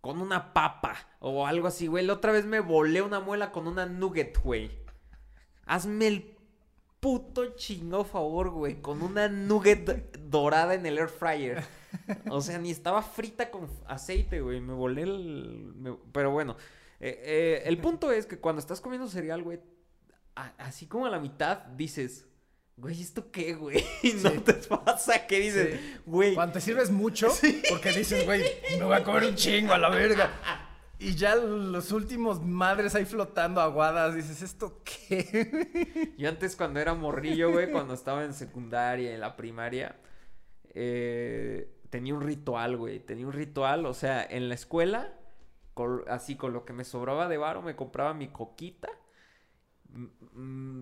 Con una papa o algo así, güey. La otra vez me volé una muela con una nugget, güey. Hazme el puto chingo favor, güey. Con una nugget dorada en el air fryer. O sea, ni estaba frita con aceite, güey. Me volé el... me- Pero bueno. eh, eh, el punto es que cuando estás comiendo cereal, güey, a- así como a la mitad dices... Güey, ¿esto qué, güey? Y no Sí. te pasa que dices, güey... Cuando te sirves mucho, porque dices, güey, me voy a comer un chingo a la verga. Y ya los últimos madres ahí flotando aguadas, dices, ¿esto qué? Yo antes cuando era morrillo, güey, cuando estaba en secundaria, en la primaria, eh, tenía un ritual, güey. Tenía un ritual, o sea, en la escuela, con- así con lo que me sobraba de varo, me compraba mi coquita.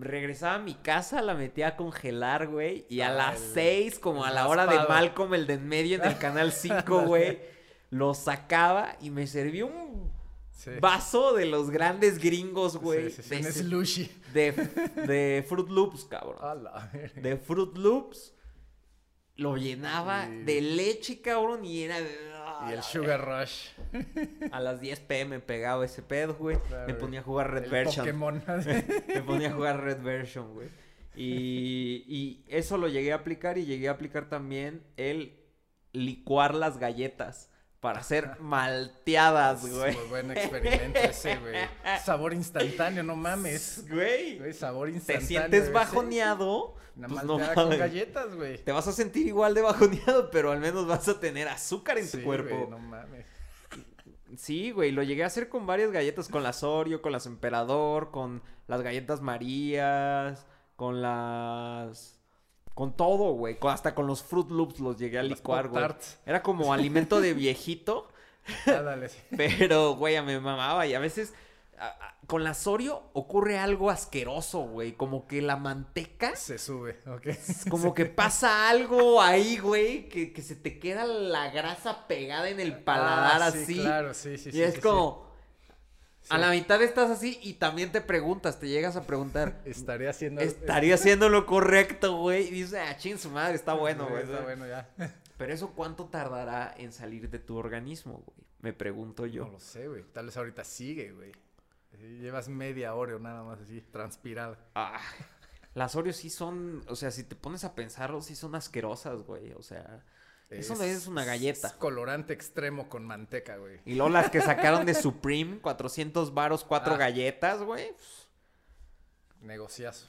regresaba a mi casa, la metía a congelar, güey. Y a las seis, como a la hora de. Malcolm, el de en medio en el canal 5, güey, lo sacaba y me servía un Sí. vaso de los grandes gringos, güey. Sí, de slushy. de, de Fruit Loops, cabrón. De Fruit Loops. Lo llenaba de leche, cabrón, y era... Y el Sugar Rush. A las 10 pm pegaba ese pedo, güey. Claro, Me ponía a jugar Red el Version. Pokémon. Me ponía a jugar Red Version, güey. Y, y eso lo llegué a aplicar y llegué a aplicar también el licuar las galletas para hacer malteadas, güey. Muy buen experimento ese, güey. Sabor instantáneo, no mames. Güey. Güey, sabor Te instantáneo. sientes ese. bajoneado. Una pues no con galletas, güey. Te vas a sentir igual de bajoneado, pero al menos vas a tener azúcar en Sí, tu cuerpo. güey, no mames. Sí, güey, lo llegué a hacer con varias galletas, con las Oreo, con las Emperador, con las galletas Marías, con las... Con todo, güey, con- hasta con los Fruit Loops los llegué a licuar, güey. Era como alimento de viejito, Ándale, pero, güey, a me mamaba y a veces... a- a- con las Oreo ocurre algo asqueroso, güey, como que la manteca... Se sube, ok. Como que pasa algo ahí, güey, que, que se te queda la grasa pegada en el paladar Ah, sí, así. Claro, sí, sí, y sí. es sí, como, sí. A la mitad estás así y también te preguntas, te llegas a preguntar, Estaré haciendo. ¿estaría haciendo lo correcto, güey? Y dices, ah, ching su madre, está bueno, güey. Está bueno, ya. Pero eso, ¿cuánto tardará en salir de tu organismo, güey? Me pregunto yo. No lo sé, güey. Tal vez ahorita sigue, güey. Llevas media hora nada más así, transpirado. Ah, las Oreos sí son, o sea, si te pones a pensarlo, sí son asquerosas, güey. O sea, eso es una galleta. Es colorante extremo con manteca, güey. Y luego las que sacaron de Supreme, 400 varos, cuatro Ah. galletas, güey. Negociazo.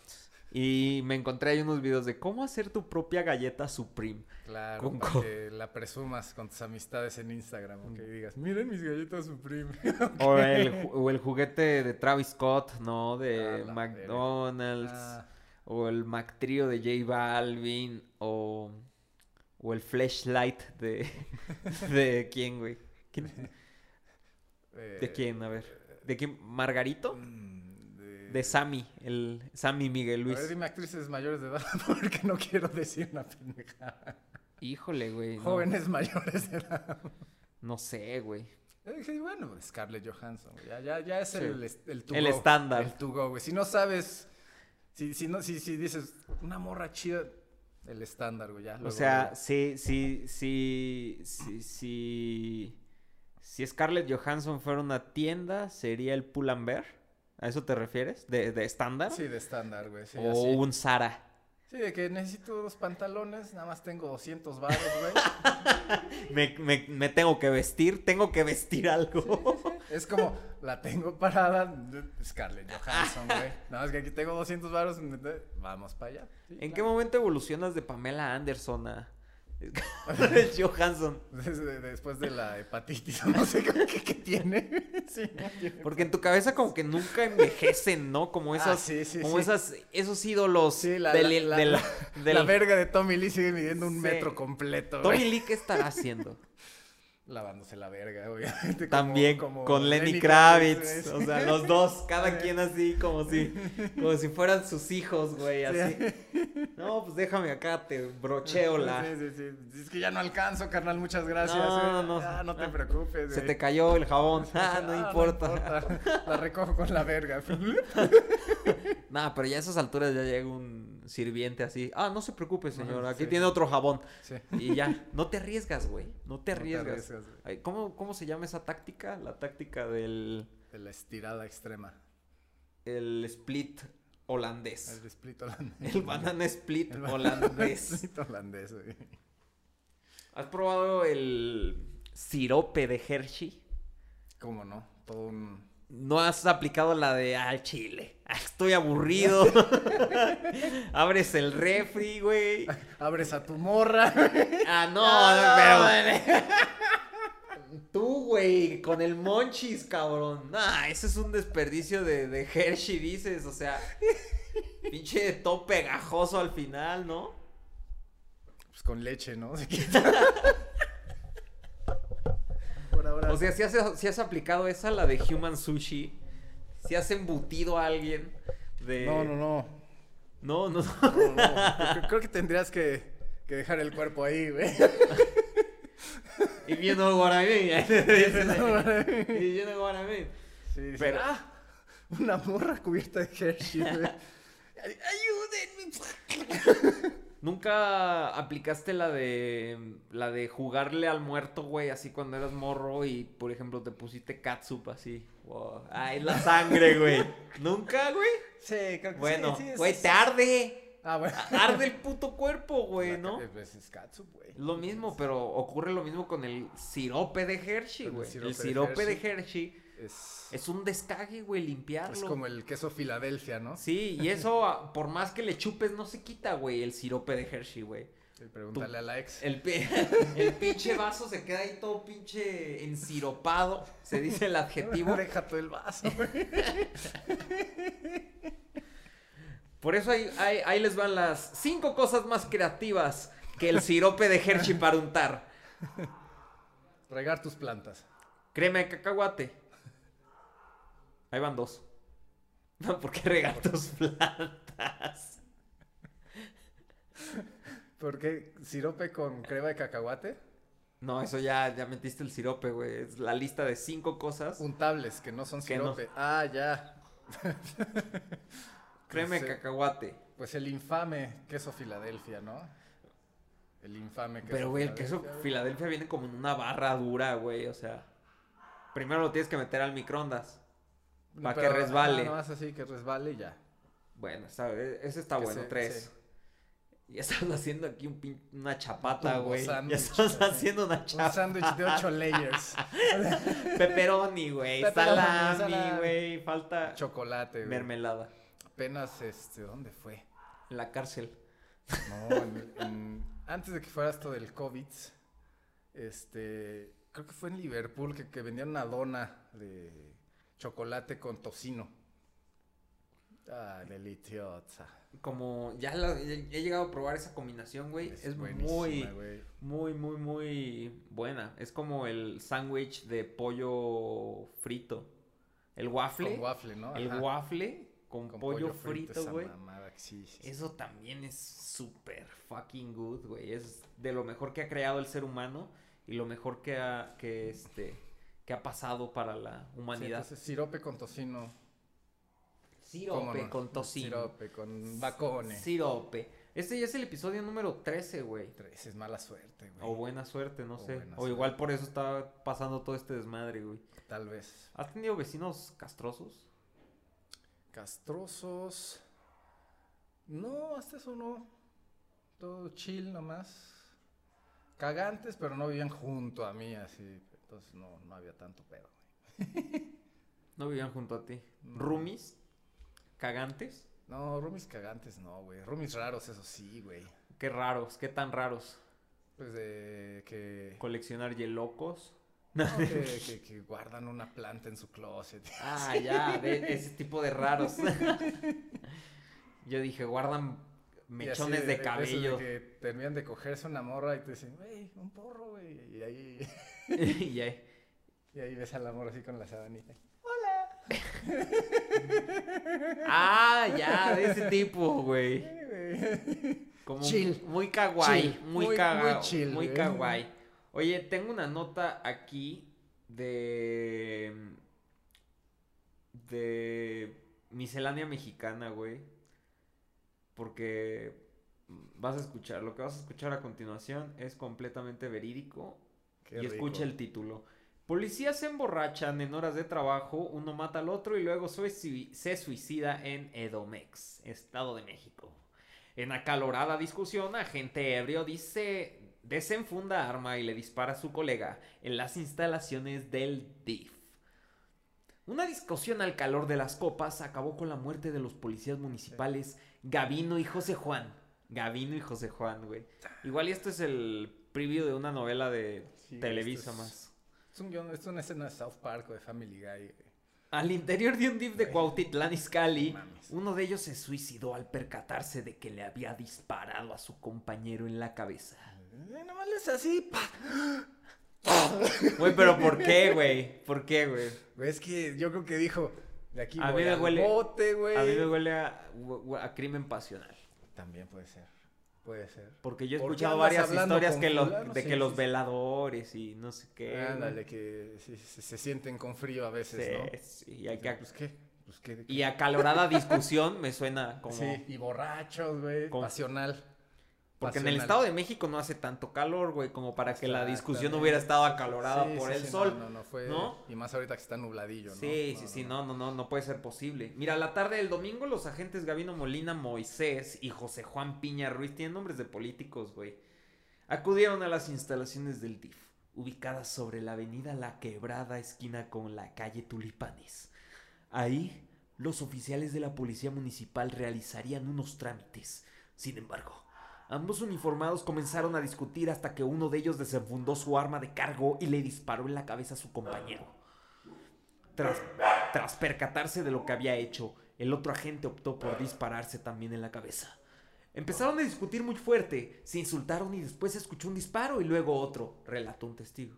Y me encontré ahí unos videos de cómo hacer tu propia galleta Supreme. Claro, Con para co- que la presumas con tus amistades en Instagram, ok, y digas, miren mis galletas Supreme. O el, ju- o el juguete de Travis Scott, ¿no? De Ah, McDonald's. Ah, O el Mac Trio de J Balvin. O, o el Flashlight de... ¿De quién, güey? ¿Quién- eh, ¿De quién? A ver. ¿De quién? ¿Margarito? mm, De, Sammy. El Sammy Miguel A Luis. ver, dime actrices mayores de edad, porque no quiero decir una pendejada. Híjole, güey. no- Jóvenes mayores de edad. No sé, güey. Bueno, Scarlett Johansson, ya, ya, ya es Sí. el, el to El estándar. El to go, güey. Si no sabes, si, si, no, si, si dices, una morra chida, el estándar, güey, ya. O sea, luego. si, si, si, si, si, si Scarlett Johansson fuera una tienda, ¿sería el Pull&Bear? ¿A eso te refieres? ¿De, de estándar? Sí, de estándar, güey. Sí, o así. un Zara. Sí, de que necesito dos pantalones, nada más tengo 200 baros, güey. Me, me, me tengo que vestir, tengo que vestir algo. Es como, la tengo parada, Scarlett Johansson, güey. Nada más que aquí tengo 200 baros, vamos para allá. Sí, ¿En qué momento evolucionas de Pamela Anderson a Johansson? Desde- después de la hepatitis, no sé qué, qué- tiene. Sí, no tiene. Porque en tu cabeza como que nunca envejecen, ¿no? Como Ah, esas, sí, sí, como esas, esos ídolos Sí, la, del, la, verga de Tommy Lee sigue midiendo un metro completo, Tommy. Lee, ¿qué estará haciendo? Lavándose la verga, obviamente. También como con Lenny, Lenny Kravitz. O sea, los dos, cada quien así, como si, como si fueran sus hijos, güey, así. No, pues déjame acá, te brocheo la. Sí, sí, sí. Es que ya no alcanzo, carnal, muchas gracias. No, güey. no, Ah, no te ah, preocupes, Se güey. te cayó el jabón. Ah, no importa. importa. La recojo con la verga. Nah, pero ya a esas alturas ya llega un sirviente así. Ah, no se preocupe, señor. Aquí sí. tiene otro jabón. Sí. Y ya, no te arriesgas, güey. No te arriesgas. arriesgas, güey. Ay, ¿cómo, ¿Cómo se llama esa táctica? La táctica del De la estirada extrema. el split holandés. El split holandés. El banana split El banana holandés. split holandés, güey. ¿Has probado el sirope de Hershey? ¿Cómo no? Todo un... No has aplicado la de al chile. Ah, Estoy aburrido. Abres el refri, güey. Abres a tu morra. Ah, no, pero. Tú, güey, con el monchis, cabrón. Nah, ese es un desperdicio de, de Hershey, dices. O sea, pinche todo pegajoso al final, ¿no? Pues con leche, ¿no? Por ahora. O sea, si has, si has aplicado esa, la de Human Sushi. Si has embutido a alguien de. No, no, no. No, no. No, no, creo- Creo que tendrías que, que dejar el cuerpo ahí, güey. Y viendo Guaramí. Y viendo Guaramí. Sí, Pero- "Ah, una morra cubierta de Hershey, güey. Ayúdenme. ¿Nunca aplicaste la de la de jugarle al muerto, güey, así cuando eras morro y por ejemplo te pusiste catsup así? Es la sangre, güey. ¿Nunca, güey? Sí, creo que Bueno, sí, sí, güey, sí, te arde. Ah, bueno. Arde el puto cuerpo, güey, ¿no? es catsup, güey. Lo mismo, pero ocurre lo mismo con el sirope de Hershey, el güey. sirope El sirope de Hershey. Hershey Es, es un descague, güey, limpiarlo. es como el queso Filadelfia, ¿no? Sí, y eso, por más que le chupes, no se quita, güey, el sirope de Hershey, güey. Sí, Pregúntale a la ex. El, el pinche vaso se queda ahí todo pinche ensiropado. Se dice el adjetivo. Deja todo el vaso, güey. Por eso ahí, ahí, ahí les van las cinco cosas más creativas que el sirope de Hershey para untar. Regar tus plantas. Crema de cacahuate. Ahí van dos. No, ¿por qué regar tus plantas? ¿Por qué? ¿Sirope con crema de cacahuate? No, eso ya, ya metiste el sirope, güey. Es la lista de cinco cosas. Untables, que no son Que no. sirope. Ah, ya. Crema de Sí. cacahuate. Pues el infame queso Filadelfia, ¿no? El infame queso Pero, güey, el queso Filadelfia, viene como en una barra dura, güey. O sea, primero lo tienes que meter al microondas. No, pa' que pero, resbale. Ah, nomás así que resbale y ya. Bueno, está, e- ese está Que bueno, se- tres. Ya estás haciendo aquí un pin- una chapata, güey. Ya estás haciendo una Un chapata. sándwich de ocho layers. Pepperoni, güey. Salami, salami. güey. Falta Chocolate, güey. mermelada. Apenas, este, ¿dónde fue? En la cárcel. No, en- en- antes de que fuera esto del COVID, este, creo que fue en Liverpool que, que vendían una dona de chocolate con tocino. Ah, deliciosa. Como ya, la- he llegado a probar esa combinación, güey. Es, muy, muy, muy, muy buena. Es como el sándwich de pollo frito. El waffle. Con waffle, ¿no? El Ajá. waffle con, Con pollo, frito, güey. mamada que sí, sí, sí. Eso también es súper fucking good, güey. Es de lo mejor que ha creado el ser humano y lo mejor que ha, que este, que ha pasado para la humanidad. entonces, sirope con tocino. Sirope con tocino. Sirope con bacone. Sirope. Este ya es el episodio número 13, güey. Tres, es mala suerte, güey. O buena suerte, no O sé. O igual suerte. por eso está pasando todo este desmadre, güey. Tal vez. ¿Has tenido vecinos castrosos? Castrosos. No, hasta eso no. Todo chill nomás. Cagantes, pero no vivían junto a mí, así. Entonces no, no había tanto pedo. No vivían junto a ti. No. ¿Roomies? ¿Cagantes? No, roomies cagantes no, güey. Roomies raros, eso sí, güey. Qué raros, qué tan raros. Pues de que, Coleccionar yelocos. no, que, que- que guardan una planta en su closet. Ah, ya, de ese tipo de raros. Yo dije, guardan mechones de, cabello. que terminan de cogerse una morra y te dicen, güey, un porro, güey. Y ahí. y ahí. Y ahí ves a la morra así con la sabanita. Ah, ya, de ese tipo, güey. Como Chill. muy kawaii, Chill. muy, Muy- muy chill, muy kawaii. Oye, tengo una nota aquí de de miscelánea mexicana, güey. Porque vas a escuchar, lo que vas a escuchar a continuación es completamente verídico Qué y rico. escucha el título. Policías se emborrachan en horas de trabajo, uno mata al otro y luego se suicida en Edomex, Estado de México. En acalorada discusión, agente ebrio dice desenfunda arma y le dispara a su colega en las instalaciones del DIF. Una discusión al calor de las copas acabó con la muerte de los policías municipales Gavino y José Juan. Gavino y José Juan, güey. Igual y esto es el preview de una novela de Sí, Televisa es- más. Es, un guion- es una escena de South Park o de Family Guy. Al interior de un DIF de. Cuautitlán Izcalli, uno de ellos se suicidó al percatarse de que le había disparado a su compañero en la cabeza. Nomás es así, pa. Güey, pero ¿por qué, güey? ¿Por qué, güey? Güey, es que yo creo que dijo, de aquí A voy mí me al huele- bote, güey. A mí me huele a, a crimen pasional. También puede ser, puede ser. Porque yo he ¿Por qué escuchado varias historias con que los- fulano? de Sí, que sí, los sí. veladores y no sé qué. Ándale, que sí, se, se sienten con frío a veces, Sí, ¿no? sí, y, hay que- Pues qué, pues qué. y acalorada discusión me suena como... Sí, y borrachos, güey, Como- pasional. Porque en el. Estado de México no hace tanto calor, güey, como para que la discusión hubiera estado acalorada Sí, por sí, el sí, sol. No, no, no fue. ¿no? Y más ahorita que está nubladillo, ¿no? Sí, sí, no, sí, no. no, no, no, no puede ser posible. Mira, la tarde del domingo los agentes Gavino Molina Moisés y José Juan Piña Ruiz tienen nombres de políticos, güey. Acudieron a las instalaciones del DIF, ubicadas sobre la avenida La Quebrada, esquina con la calle Tulipanes. Ahí, los oficiales de la policía municipal realizarían unos trámites. Sin embargo, ambos uniformados comenzaron a discutir hasta que uno de ellos desenfundó su arma de cargo y le disparó en la cabeza a su compañero. Tras, percatarse de lo que había hecho, el otro agente optó por dispararse también en la cabeza. Empezaron a discutir muy fuerte, se insultaron y después se escuchó un disparo y luego otro, relató un testigo.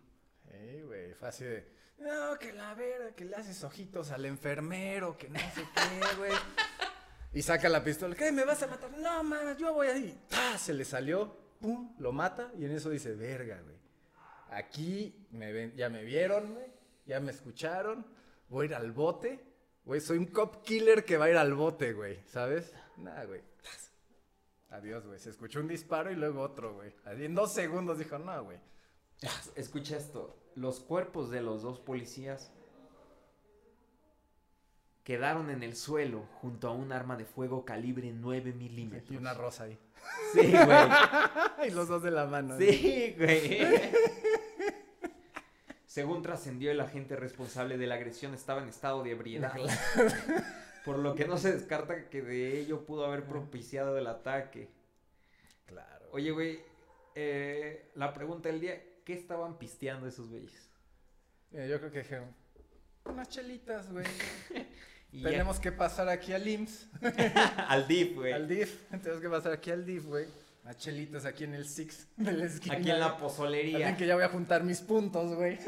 Sí, güey, así de. No, que la verga, que le haces ojitos al enfermero, que no sé qué, güey. Y saca la pistola, ¿qué? ¿Me vas a matar? No, mames, yo voy ahí. ¡Ah! Se le salió, pum, lo mata y en eso dice, verga, güey. Aquí me ven, ya me vieron, güey, ya me escucharon, voy a ir al bote. Güey, soy un cop killer que va a ir al bote, güey, ¿sabes? Nada, güey. Adiós, güey. Se escuchó un disparo y luego otro, güey. En dos segundos dijo, no, güey. Escucha esto, los cuerpos de los dos policías quedaron en el suelo junto a un arma de fuego calibre 9 milímetros. Y una rosa ahí. Sí, güey. y los dos de la mano. Sí, güey. Según trascendió, el agente responsable de la agresión estaba en estado de ebriedad. Por lo que no se descarta que de ello pudo haber propiciado el ataque. Claro. Oye, güey, eh, la pregunta del día, ¿qué estaban pisteando esos güeyes? Mira, yo creo que dijeron, unas chelitas, güey. Y ya- Tenemos que pasar aquí al IMSS, al DIF, güey. al DIF. Tenemos que pasar aquí al DIF, güey. Unas chelitas aquí en el Six de la esquina. Aquí en la pozolería. Que ya voy a juntar mis puntos, güey.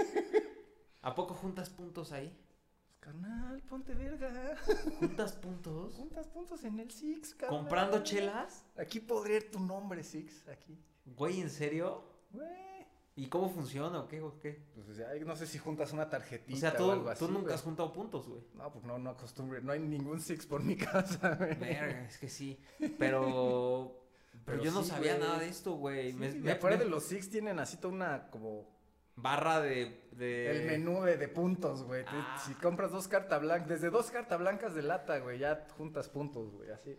¿A poco juntas puntos ahí? Carnal, ponte verga. ¿Juntas puntos? Juntas puntos en el Six, carnal. ¿Comprando chelas? Aquí podría ir tu nombre, Six, aquí. Güey, ¿en serio? Güey. ¿Y cómo funciona o qué o qué? Pues ya, no sé si juntas una tarjetita O sea, o tú, algo así. tú nunca has juntado puntos, güey. No, pues no, no acostumbre. No hay ningún Six por mi casa, güey. Verga, es que sí. Pero. Pero, Pero yo no sabía güey. nada de esto, güey. Sí, Me- sí, me- afuera me- de los Six tienen así toda una como Barra de. de... el menú de, de puntos, güey. Te- Ah. Si compras dos cartas blancas, desde dos cartas blancas de lata, güey, ya juntas puntos, güey, así.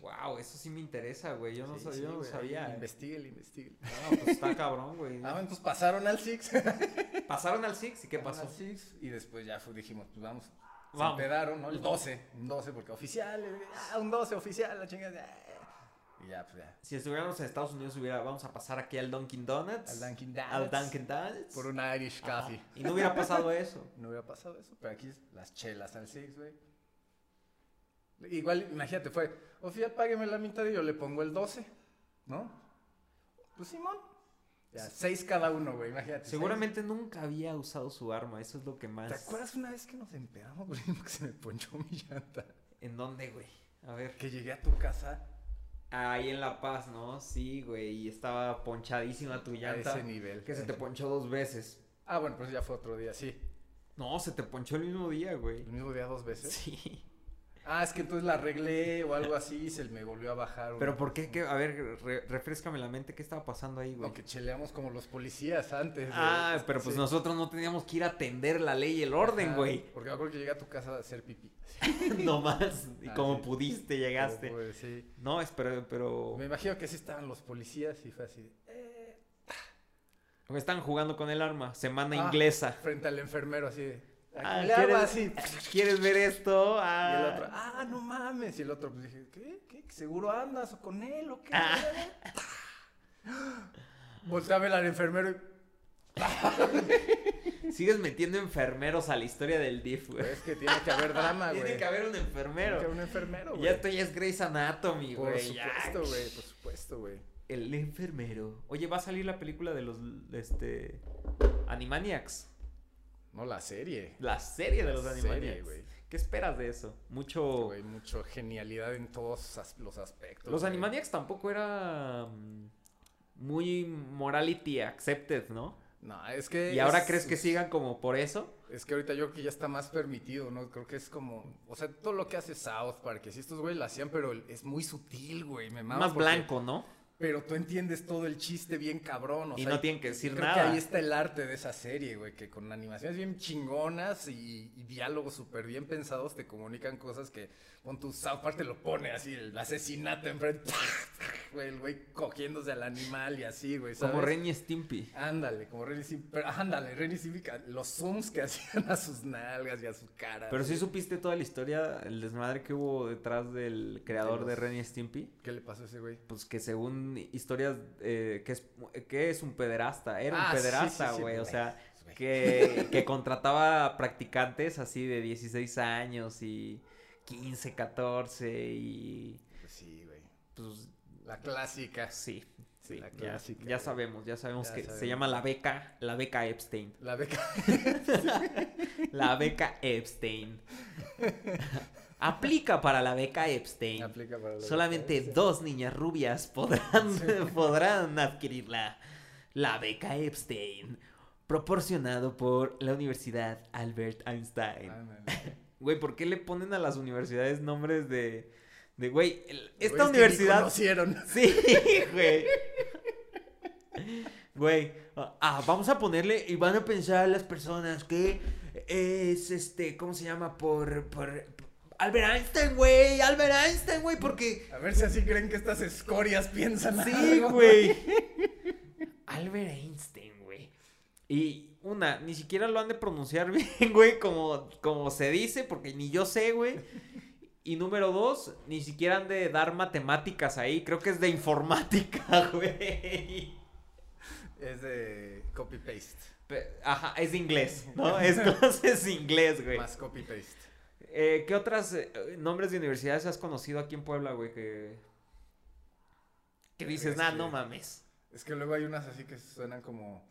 Wow, eso sí me interesa, güey. Yo no, Sí, sab- sí, yo no sabía. eh. Investíguele, investíguele. No, pues está cabrón, güey. Ah, bueno, pues pasaron al Six. Pasaron al Six y qué pasó. Al Six y después ya dijimos, pues vamos. Se Vamos. empedaron, ¿no? El 12, un 12 porque oficial, eh, ah, un 12 oficial, la chingada. ah. Y ya, pues ya. Si estuviéramos en Estados Unidos, hubiera, vamos a pasar aquí al Dunkin' Donuts. Al Dunkin' Donuts. Al Dunkin' Donuts. Por un Irish Ajá. Coffee. Y no hubiera pasado eso. No hubiera pasado eso, pero aquí las chelas al Six, güey. Igual, imagínate, fue, oficial, págueme la mitad y yo le pongo el 12, ¿no? Pues Simón. Ya, seis cada uno, güey, imagínate. seis. Seguramente nunca había usado su arma, eso es lo que más... ¿Te acuerdas una vez que nos empedamos, güey, que se me ponchó mi llanta? ¿En dónde, güey? A ver. Que llegué a tu casa Ahí en La Paz, ¿no? Sí, güey, y estaba ponchadísima tu a llanta. ese nivel. Que se te ponchó dos veces. Ah, bueno, pues ya fue otro día, sí. No, se te ponchó el mismo día, güey. El mismo día dos veces. Sí. Ah, es que entonces la arreglé o algo así y se me volvió a bajar. Pero ¿por qué? ¿Qué? A ver, re- refrescame la mente, ¿qué estaba pasando ahí, güey? Aunque cheleamos como los policías antes. Ah, pero pues sí. nosotros no teníamos que ir a atender la ley y el orden, Ajá, güey. Porque me acuerdo que llegué a tu casa a hacer pipí. no más. Y Ah, como sí. pudiste, llegaste. Como, pues, sí. No, es pero, pero... Me imagino que así estaban los policías y fue así. de, eh, Están jugando con el arma. Semana Ah. inglesa. frente al enfermero así de. Ah, le hago ¿quieres- así. ¿Quieres ver esto? Y Ah. el otro, ah, no mames. Y el otro, pues dije, ¿qué? ¿Qué? ¿Seguro andas o con él o qué? Ah. Voltea a ver al enfermero y. Sigues metiendo enfermeros a la historia del DIF, güey. Es que tiene que haber drama, güey. Tiene que haber un Tiene enfermero. que haber un enfermero, güey. Ya esto ya es Grey's Anatomy, Por güey. ya. supuesto, güey. Por supuesto, güey. El enfermero. Oye, va a salir la película de los, este... Animaniacs. No, la serie. La serie de La los Animaniacs. güey. ¿Qué esperas de eso? Mucho... Güey, mucho genialidad en todos los aspectos. Los güey. Animaniacs tampoco era mm, muy morality accepted, ¿no? No, es que. ¿Y ahora es- crees que sigan como por eso? Es que ahorita yo creo que ya está más permitido, ¿no? Creo que es como. O sea, todo lo que hace South Park, que sí, estos güeyes lo hacían, pero es muy sutil, güey. Me Más blanco, ¿no? Pero tú entiendes todo el chiste bien cabrón. O Y sea, no tienen que decir creo nada. que ahí está el arte de esa serie, güey, que con animaciones bien chingonas y, y diálogos súper bien pensados te comunican cosas que con tu South Park te lo pone así, el asesinato enfrente, güey, el güey cogiéndose al animal y así, güey, ¿sabes? Como Ren y Stimpy. Ándale, como Ren y Stimpy, pero ándale, Ren y Stimpy, los zooms que hacían a sus nalgas y a su cara. Pero sí supiste toda la historia, el desmadre que hubo detrás del creador de los- Ren y Stimpy. ¿Qué le pasó a ese güey? Pues que según historias, eh, que, es, que es un pederasta, era Ah, un sí, pederasta, sí, sí, güey, o sea, que, que contrataba practicantes así de 16 años y 15, 14 y Pues sí, güey. pues La clásica. sí, sí, La clásica, ya sabemos, ya sabemos Ya que se llama la beca, la beca Epstein, La beca. la beca Epstein. Aplica para la beca Epstein. Aplica para la Solamente beca. dos niñas rubias podrán, podrán adquirirla. La beca Epstein, proporcionado por la Universidad Albert Einstein. Ándale. Güey, ¿por qué le ponen a las universidades nombres de... de güey, esta que universidad... conocieron. Sí, güey. Güey, ah, vamos a ponerle y van a pensar las personas que es este, ¿cómo se llama? Por, por, Albert Einstein, güey, Albert Einstein, güey, porque A ver si así creen que estas escorias piensan Sí, güey. Albert Einstein, güey. Y una, ni siquiera lo han de pronunciar bien, güey, como, como se dice, porque ni yo sé, güey. Y número dos, ni siquiera han de dar matemáticas ahí. Creo que es de informática, güey. Es de copy-paste. Ajá, es de inglés, ¿no? Es clases de inglés, güey. Más copy-paste. Eh, ¿Qué otras eh, nombres de universidades has conocido aquí en Puebla, güey? Que, que dices, Es nah, que- no mames. Es que luego hay unas así que suenan como.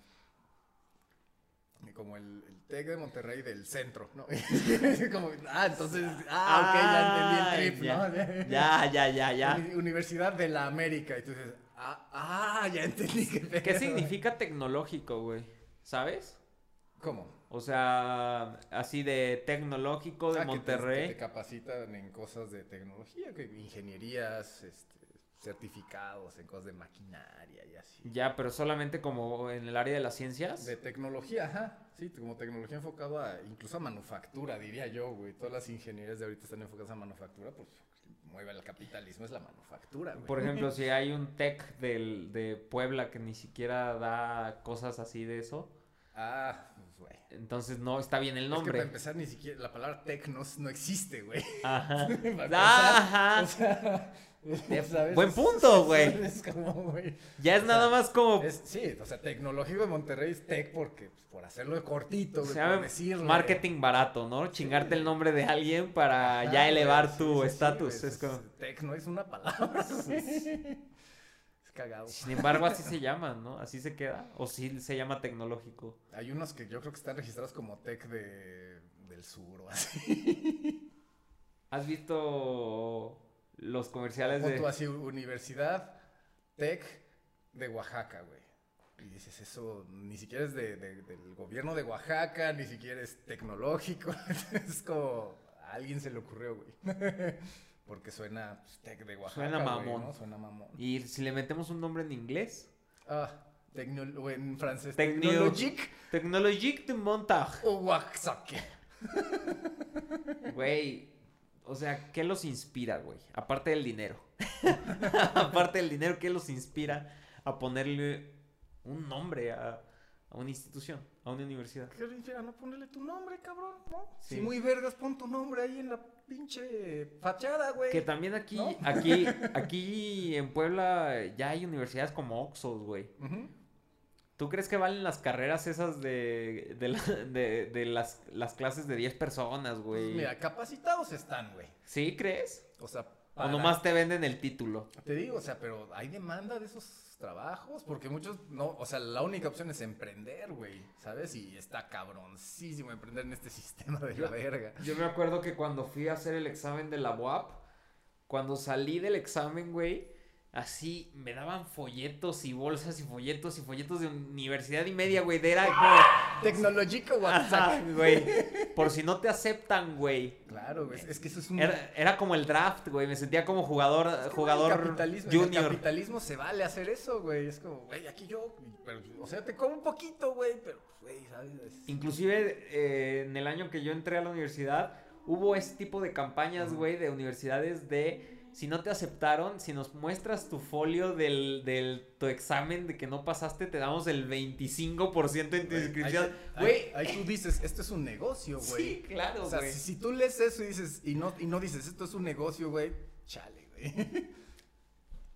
Como el, el TEC de Monterrey del centro, ¿no? como, ah, entonces. Ah, ok, ya entendí el trip, ya, ¿no? Ya, ya, ya, ya. Uni- Universidad de la América. Y tú dices, ah, ah, ya entendí qué ¿Qué significa tecnológico, güey? ¿Sabes? ¿Cómo? O sea, así de tecnológico de Ah, que te- Monterrey. Que te, capacitan en cosas de tecnología, que ingenierías, este, certificados en cosas de maquinaria y así. Ya, pero solamente como en el área de las ciencias. De tecnología, ajá. Sí, como tecnología enfocado a incluso a manufactura, diría yo, güey. Todas las ingenierías de ahorita están enfocadas a manufactura, pues mueve el capitalismo, es la manufactura, güey. Por ejemplo, si hay un tech del, de Puebla que ni siquiera da cosas así de eso. Ah, pues, güey. Entonces no está bien el Es que nombre. para empezar, ni siquiera la palabra tecnos no existe, güey. Ajá. Para empezar, Ajá. O sea, ¿sabes? Buen punto, güey. Es como, güey. Ya es o sea, nada más como Es, sí, o sea, tecnológico de Monterrey es tech porque, pues, por hacerlo cortito, se güey, llama por decirle. marketing barato, ¿no? Chingarte el nombre de alguien para ya elevar sí, tu sí, sí, estatus. güey, es como... Tecno es una palabra. Es cagado. Sin embargo, así se llama, ¿no? Así se queda. O sí se llama tecnológico. Hay unos que yo creo que están registrados como tech de, del sur o así. ¿Has visto los comerciales Punto de... así, Universidad Tech de Oaxaca, güey. Y dices, eso ni siquiera es de, de- del gobierno de Oaxaca, ni siquiera es tecnológico. es como, a alguien se le ocurrió, güey. Porque suena pues, Tech de Oaxaca. Suena güey, mamón. ¿no? Suena mamón. Y si le metemos un nombre en inglés, Ah, o en francés. Tecno- Tecnologique Technologique de Montage. o Oaxaca. Güey, o sea, ¿qué los inspira, güey? Aparte del dinero. Aparte del dinero, ¿qué los inspira a ponerle un nombre a, a una institución, a una universidad? ¿Qué inspira? No ponerle tu nombre, cabrón, ¿no? Sí. Si muy vergas, pon tu nombre ahí en la pinche fachada, güey. Que también aquí, ¿No? aquí, aquí en Puebla ya hay universidades como Oxos, güey. Ujú. ¿Tú crees que valen las carreras esas de, de, la- de- de las, las clases de 10 personas, Pues güey? mira, capacitados están, güey. ¿Sí crees? O sea, O para- nomás te venden el título. Te digo, o sea, pero hay demanda de esos trabajos, porque muchos no, o sea, la única opción es emprender, güey, ¿sabes? Y está cabroncísimo emprender en este sistema de la verga. Yo me acuerdo que cuando fui a hacer el examen de la UAP, cuando salí del examen, güey, así me daban folletos y bolsas y folletos y folletos de universidad y media, güey. de Era como. Tecnológico WhatsApp. güey. Por si no te aceptan, güey. Claro, güey, es que eso es un... Era, era como el draft, güey. Me sentía como jugador, Es que, jugador el capitalismo, el capitalismo se vale hacer eso, güey. Es como, güey, aquí yo, pero, o sea, te como un poquito, güey, pero, güey, ¿sabes? Es- Inclusive eh, en el año que yo entré a la universidad, hubo ese tipo de campañas, güey, de universidades de si no te aceptaron, si nos muestras tu folio del, del tu examen de que no pasaste, te damos el 25% en tu Güey, inscripción. Güey, ahí- tú dices, esto es un negocio, güey. sí, claro, O sea, güey. si, si tú lees eso y dices, y no, y no dices, esto es un negocio, güey, chale, güey.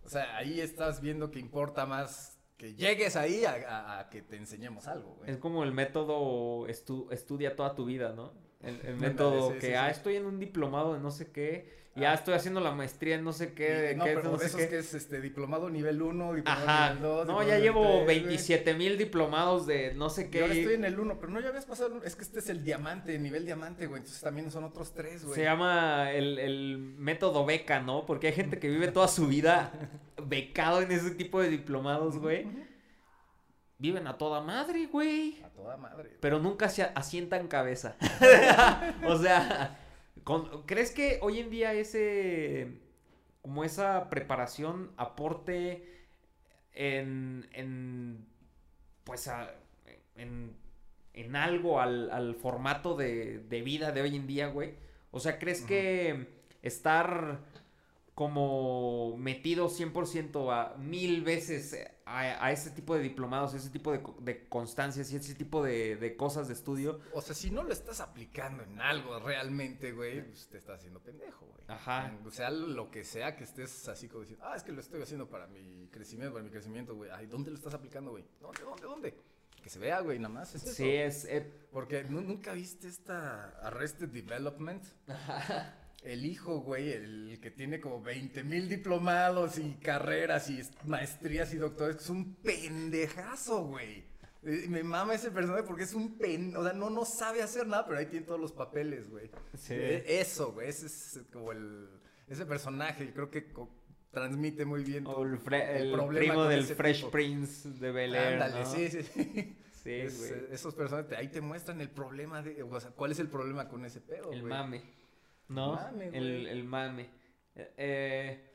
o sea, ahí estás viendo que importa más que llegues ahí a, a- a que te enseñemos algo, güey. Es como el método estu- estudia toda tu vida, ¿no? El, el método sí, que, sí, ah, estoy en un diplomado de no sé qué, y ah, estoy haciendo la maestría en no sé qué, de no, qué, pero no sé esos qué. que es este diplomado nivel 1, diplomado Ajá, nivel 2. no, ya llevo 27 mil diplomados de no sé qué. ahora estoy en el 1, pero no, ya habías pasado, es que este es el diamante, nivel diamante, güey, entonces también son otros tres, güey. Se llama el, el método beca, ¿no? Porque hay gente que vive toda su vida becado en ese tipo de diplomados, güey. Viven a toda madre, güey. A toda madre. Pero nunca se asientan cabeza. o sea, con- ¿crees que hoy en día ese, como esa preparación aporte en, en pues, a- en, en algo al, al formato de, de vida de hoy en día, güey? O sea, ¿crees que estar como metido 100% a mil veces a, a ese tipo de diplomados, ese tipo de, de constancias y ese tipo de, de cosas de estudio? O sea, si no lo estás aplicando en algo realmente, güey, pues te estás haciendo pendejo, güey. Ajá. O sea, lo que sea que estés así como diciendo, ah, es que lo estoy haciendo para mi crecimiento, para mi crecimiento, güey. Ay, ¿dónde lo estás aplicando, güey? ¿Dónde, dónde, dónde? Que se vea, güey, nada más. Es eso. Sí, es... eh, Porque ¿nu- nunca viste esta Arrested Development. El hijo, güey, el que tiene como 20 mil diplomados y carreras y est- maestrías y doctores, es un pendejazo, güey. Eh, Me mama ese personaje porque es un pen, o sea, no, no sabe hacer nada, pero ahí tiene todos los papeles, güey. Sí. Eh, Eso, güey, ese es como el, ese personaje, yo creo que transmite muy bien o el, el el primo del Fresh tipo. Prince de Bel Air, Ándale, ¿no? sí, sí, sí. Sí, Es, güey. eh, esos personajes, ahí te muestran el problema de, o sea, cuál es el problema con ese pedo, El güey. mame. ¿No? mame, el, el mame. Eh, eh,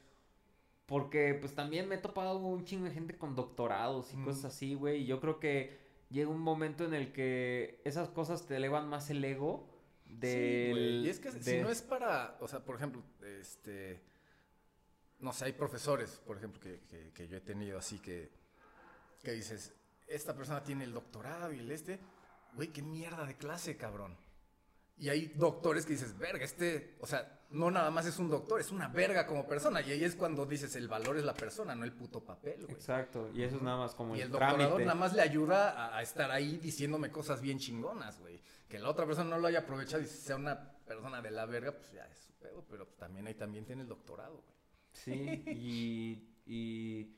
porque pues también me he topado un chingo de gente con doctorados y Mm. cosas así, güey. Y yo creo que llega un momento en el que esas cosas te elevan más el ego del... Sí, güey, y es que si no es para, o sea, por ejemplo, este, no sé, hay profesores, por ejemplo, que, que- que yo he tenido así que, que dices, esta persona tiene el doctorado y el este, güey, qué mierda de clase, cabrón. Y hay doctores que dices, verga, este, o sea, no nada más es un doctor, es una verga como persona. Y ahí es cuando dices, el valor es la persona, no el puto papel, güey. Exacto, y eso es nada más como Y el trámite. nada más le ayuda a, a estar ahí diciéndome cosas bien chingonas, güey. Que la otra persona no lo haya aprovechado y sea una persona de la verga, pues ya es su pedo. Pero también ahí también tiene el doctorado, güey. Sí, y, y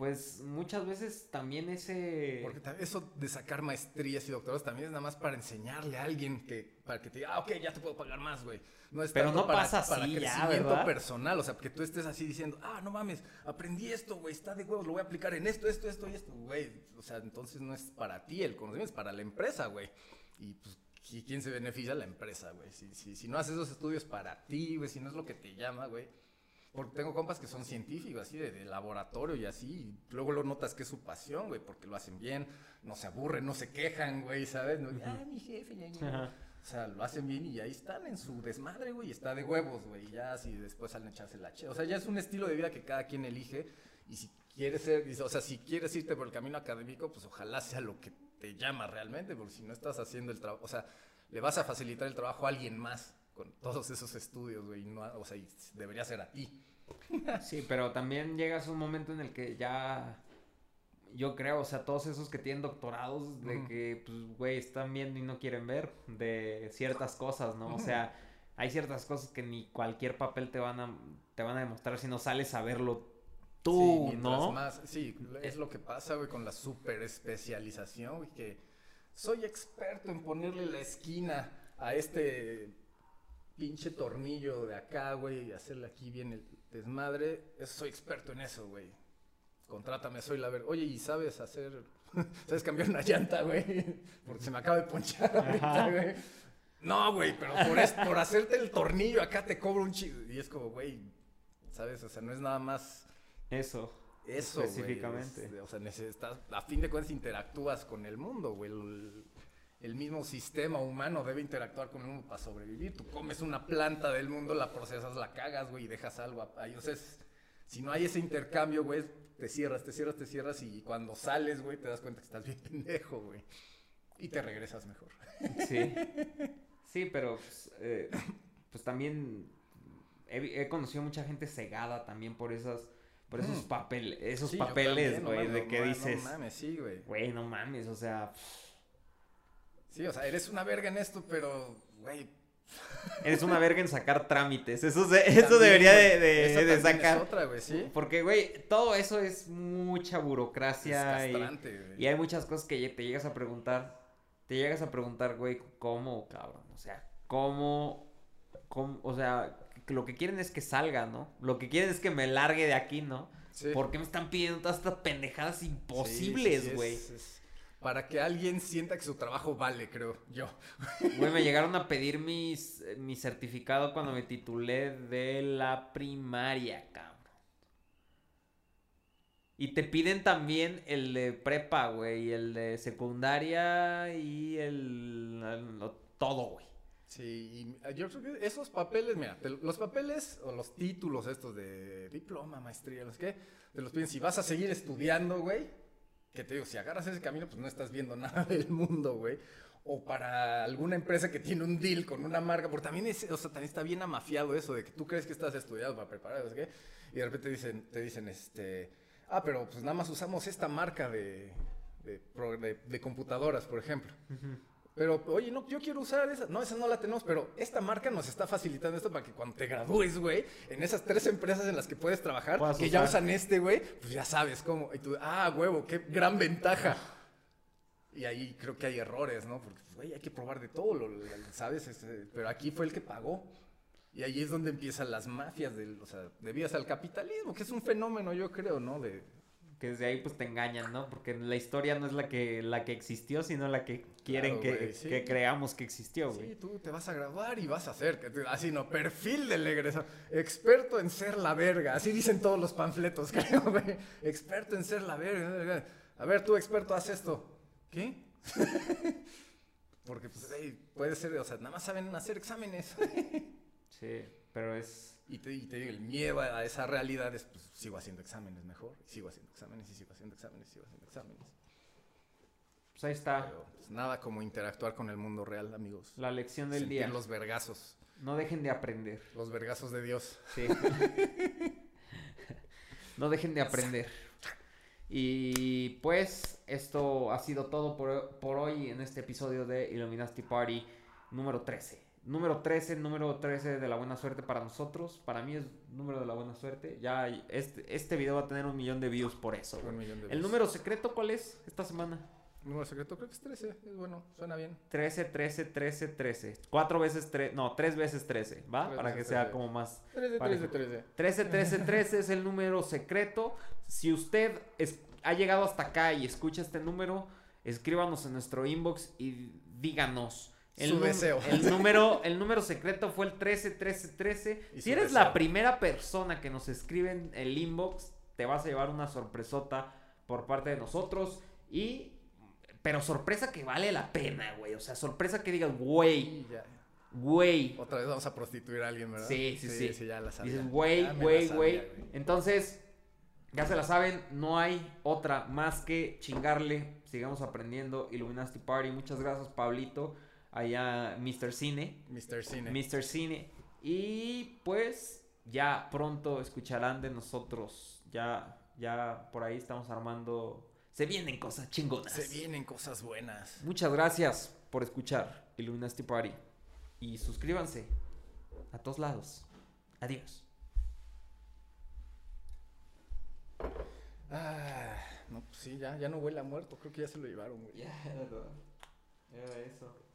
pues muchas veces también ese... Porque eso de sacar maestrías y doctorados también es nada más para enseñarle a alguien que, para que te diga, ah, ok, ya te puedo pagar más, güey. No es Pero tanto no para, pasa para así ya, crecimiento ¿verdad? personal, o sea, que tú estés así diciendo, ah, no mames, aprendí esto, güey, está de huevos, lo voy a aplicar en esto, esto, esto y esto, güey. O sea, entonces no es para ti el conocimiento, es para la empresa, güey. Y pues, ¿y ¿quién se beneficia? La empresa, güey. Si, si, si no haces esos estudios para ti, güey, si no es lo que te llama, güey. Porque tengo compas que son científicos, así, de, de laboratorio y así. Y luego lo notas que es su pasión, güey, porque lo hacen bien, no se aburren, no se quejan, güey, ¿sabes? No, ah, mi jefe, ya, ya". Ajá. O sea, lo hacen bien y ahí están en su desmadre, güey, y está de huevos, güey. Y ya así después salen a echarse la che. O sea, ya es un estilo de vida que cada quien elige. Y si quieres ser, o sea, si quieres irte por el camino académico, pues ojalá sea lo que te llama realmente, porque si no estás haciendo el trabajo, o sea, le vas a facilitar el trabajo a alguien más con todos esos estudios, güey. No, o sea, debería ser a ti. Sí, pero también llegas a un momento en el que ya... Yo creo, o sea, todos esos que tienen doctorados de que, pues, güey, están viendo y no quieren ver de ciertas cosas, ¿no? O sea, hay ciertas cosas que ni cualquier papel te van a, te van a demostrar si no sales a verlo tú, Sí, ¿no? más- sí, es lo que pasa, güey, con la super especialización, güey, que soy experto en ponerle la esquina a este pinche tornillo de acá, güey, y hacerle aquí bien el desmadre. Eso, soy experto en eso, güey. Contrátame, soy la ver. Oye, ¿y sabes hacer, sabes cambiar una llanta, güey? Porque se me acaba de ponchar ahorita, güey. No, güey, pero por, es- por hacerte el tornillo acá te cobro un chido. Y es como, güey, ¿sabes? O sea, no es nada más Eso. eso, güey, Específicamente. es- o sea, necesitas, a fin de cuentas interactúas con el mundo, güey. El, el mismo sistema humano debe interactuar con el mundo para sobrevivir. Tú comes una planta del mundo, la procesas, la cagas, güey, y dejas algo ahí. O sea, es- si no hay ese intercambio, güey, te cierras, te cierras, te cierras y cuando sales, güey, te das cuenta que estás bien pendejo, güey. Y te regresas mejor. Sí. Sí, pero pues, eh, pues también he, conocido mucha gente cegada también por esas por esos Mm. papeles, esos Sí, papeles, no güey, de no que ma- no dices, mames, sí, güey. güey, no mames, o sea, Sí, o sea, eres una verga en esto, pero, güey, eres una verga en sacar trámites. Eso se- eso también, debería de, de- esa de también es sacar. otra, güey, sí. Porque, güey, todo eso es mucha Es burocracia y, castrante, y hay muchas cosas que te llegas a preguntar. Te llegas a preguntar, güey, ¿cómo, cabrón? O sea, ¿cómo, cómo? O sea, lo que quieren es que salga, ¿no? Lo que quieren es que me largue de aquí, ¿no? Sí. ¿Por qué me están pidiendo todas estas pendejadas Sí, sí, imposibles, sí, güey? es- es Para que alguien sienta que su trabajo vale, creo yo. Güey, me llegaron a pedir mis, eh, mi certificado cuando me titulé de la primaria, cabrón. Y te piden también el de prepa, güey, y el de secundaria y el, el- todo, güey. Sí, y yo creo que esos papeles, mira, te- los papeles o los títulos estos de diploma, maestría, los que, te los piden si vas a seguir estudiando, güey. Que te digo, si agarras ese camino, pues no estás viendo nada del mundo, güey. O para alguna empresa que tiene un deal con una marca, porque también, es, o sea, también está bien amafiado eso de que tú crees que estás estudiado para preparar, ¿sabes qué? Y de repente dicen, te dicen, este, ah, pero pues nada más usamos esta marca de, de, computadoras, por ejemplo. Pero, oye, no, yo quiero usar esa. No, esa no la tenemos, pero esta marca nos está facilitando esto para que cuando te gradúes, güey, en esas tres empresas en las que puedes trabajar, Puedas que ya usar. usan este, güey, pues ya sabes cómo. Y tú, ah, huevo, qué gran ventaja. Y ahí creo que hay errores, ¿no? Porque, pues, güey, hay que probar de todo, lo- lo- ¿sabes? Este, pero aquí fue el que pagó. Y ahí es donde empiezan las mafias, del, o sea, debidas al capitalismo, que es un fenómeno, yo creo, ¿no? De, Que desde ahí pues te engañan, ¿no? Porque la historia no es la que, la que existió, sino la que quieren Claro, que, sí. que creamos que existió, güey. Sí, tú te vas a graduar y vas a te- así no, perfil del egresado, experto en ser la verga, así dicen todos los panfletos, creo, güey, experto en ser la verga, a ver, tú experto, haz esto, ¿qué? Porque, pues, hey, puede ser, o sea, nada más saben hacer exámenes, Sí, pero es... y te, y te digo, el miedo a esa realidad es, pues, sigo haciendo exámenes mejor, y sigo haciendo exámenes, y sigo haciendo exámenes, y sigo haciendo exámenes. Pues ahí está. Pero, pues, nada como interactuar con el mundo real, amigos. La lección del Sentir día. los vergazos. No dejen de aprender. Los vergazos de Dios. Sí. no dejen de aprender. Y pues esto ha sido todo por, por hoy en este episodio de Illuminati Party número 13. Número 13, número 13 de la buena suerte para nosotros. Para mí es número de la buena suerte. Ya este, este video va a tener un millón de views por eso. Un millón de ¿El veces. número secreto cuál es esta semana? Número secreto creo que es 13. Es bueno, suena bien. 13, 13, 13, 13. Cuatro veces 3, no, tres veces 13, ¿va? Tres Para que sea 13. como más 13, Parejo. 13, 13. 13 13 13 es el número secreto. Si usted es- ha llegado hasta acá y escucha este número, escríbanos en nuestro inbox y díganos. Su num- deseo. El número, el número secreto fue el 13 13 13. Y Si su eres deseo. la primera persona que nos escribe en el inbox, te vas a llevar una sorpresota por parte de nosotros y pero sorpresa que vale la pena, güey. O sea, sorpresa que digas, güey, güey. Otra vez vamos a prostituir a alguien, ¿verdad? Sí, sí, sí. Sí, ya la sabía. Dices, güey, güey, güey. Entonces, ya se la saben, no hay otra más que chingarle. Sigamos aprendiendo. Illuminati Party. Muchas gracias, Pablito. Allá, Mr. Cine. Mr. Cine. Mr. Cine. Y pues, ya pronto escucharán de nosotros. Ya, ya por ahí estamos armando. Se vienen cosas chingonas. Se vienen cosas buenas. Muchas gracias por escuchar Illuminati Party. Y suscríbanse a todos lados. Adiós. Ah, no, pues sí, ya, ya no huele a muerto. Creo que ya se lo llevaron, güey. Ya, era eso.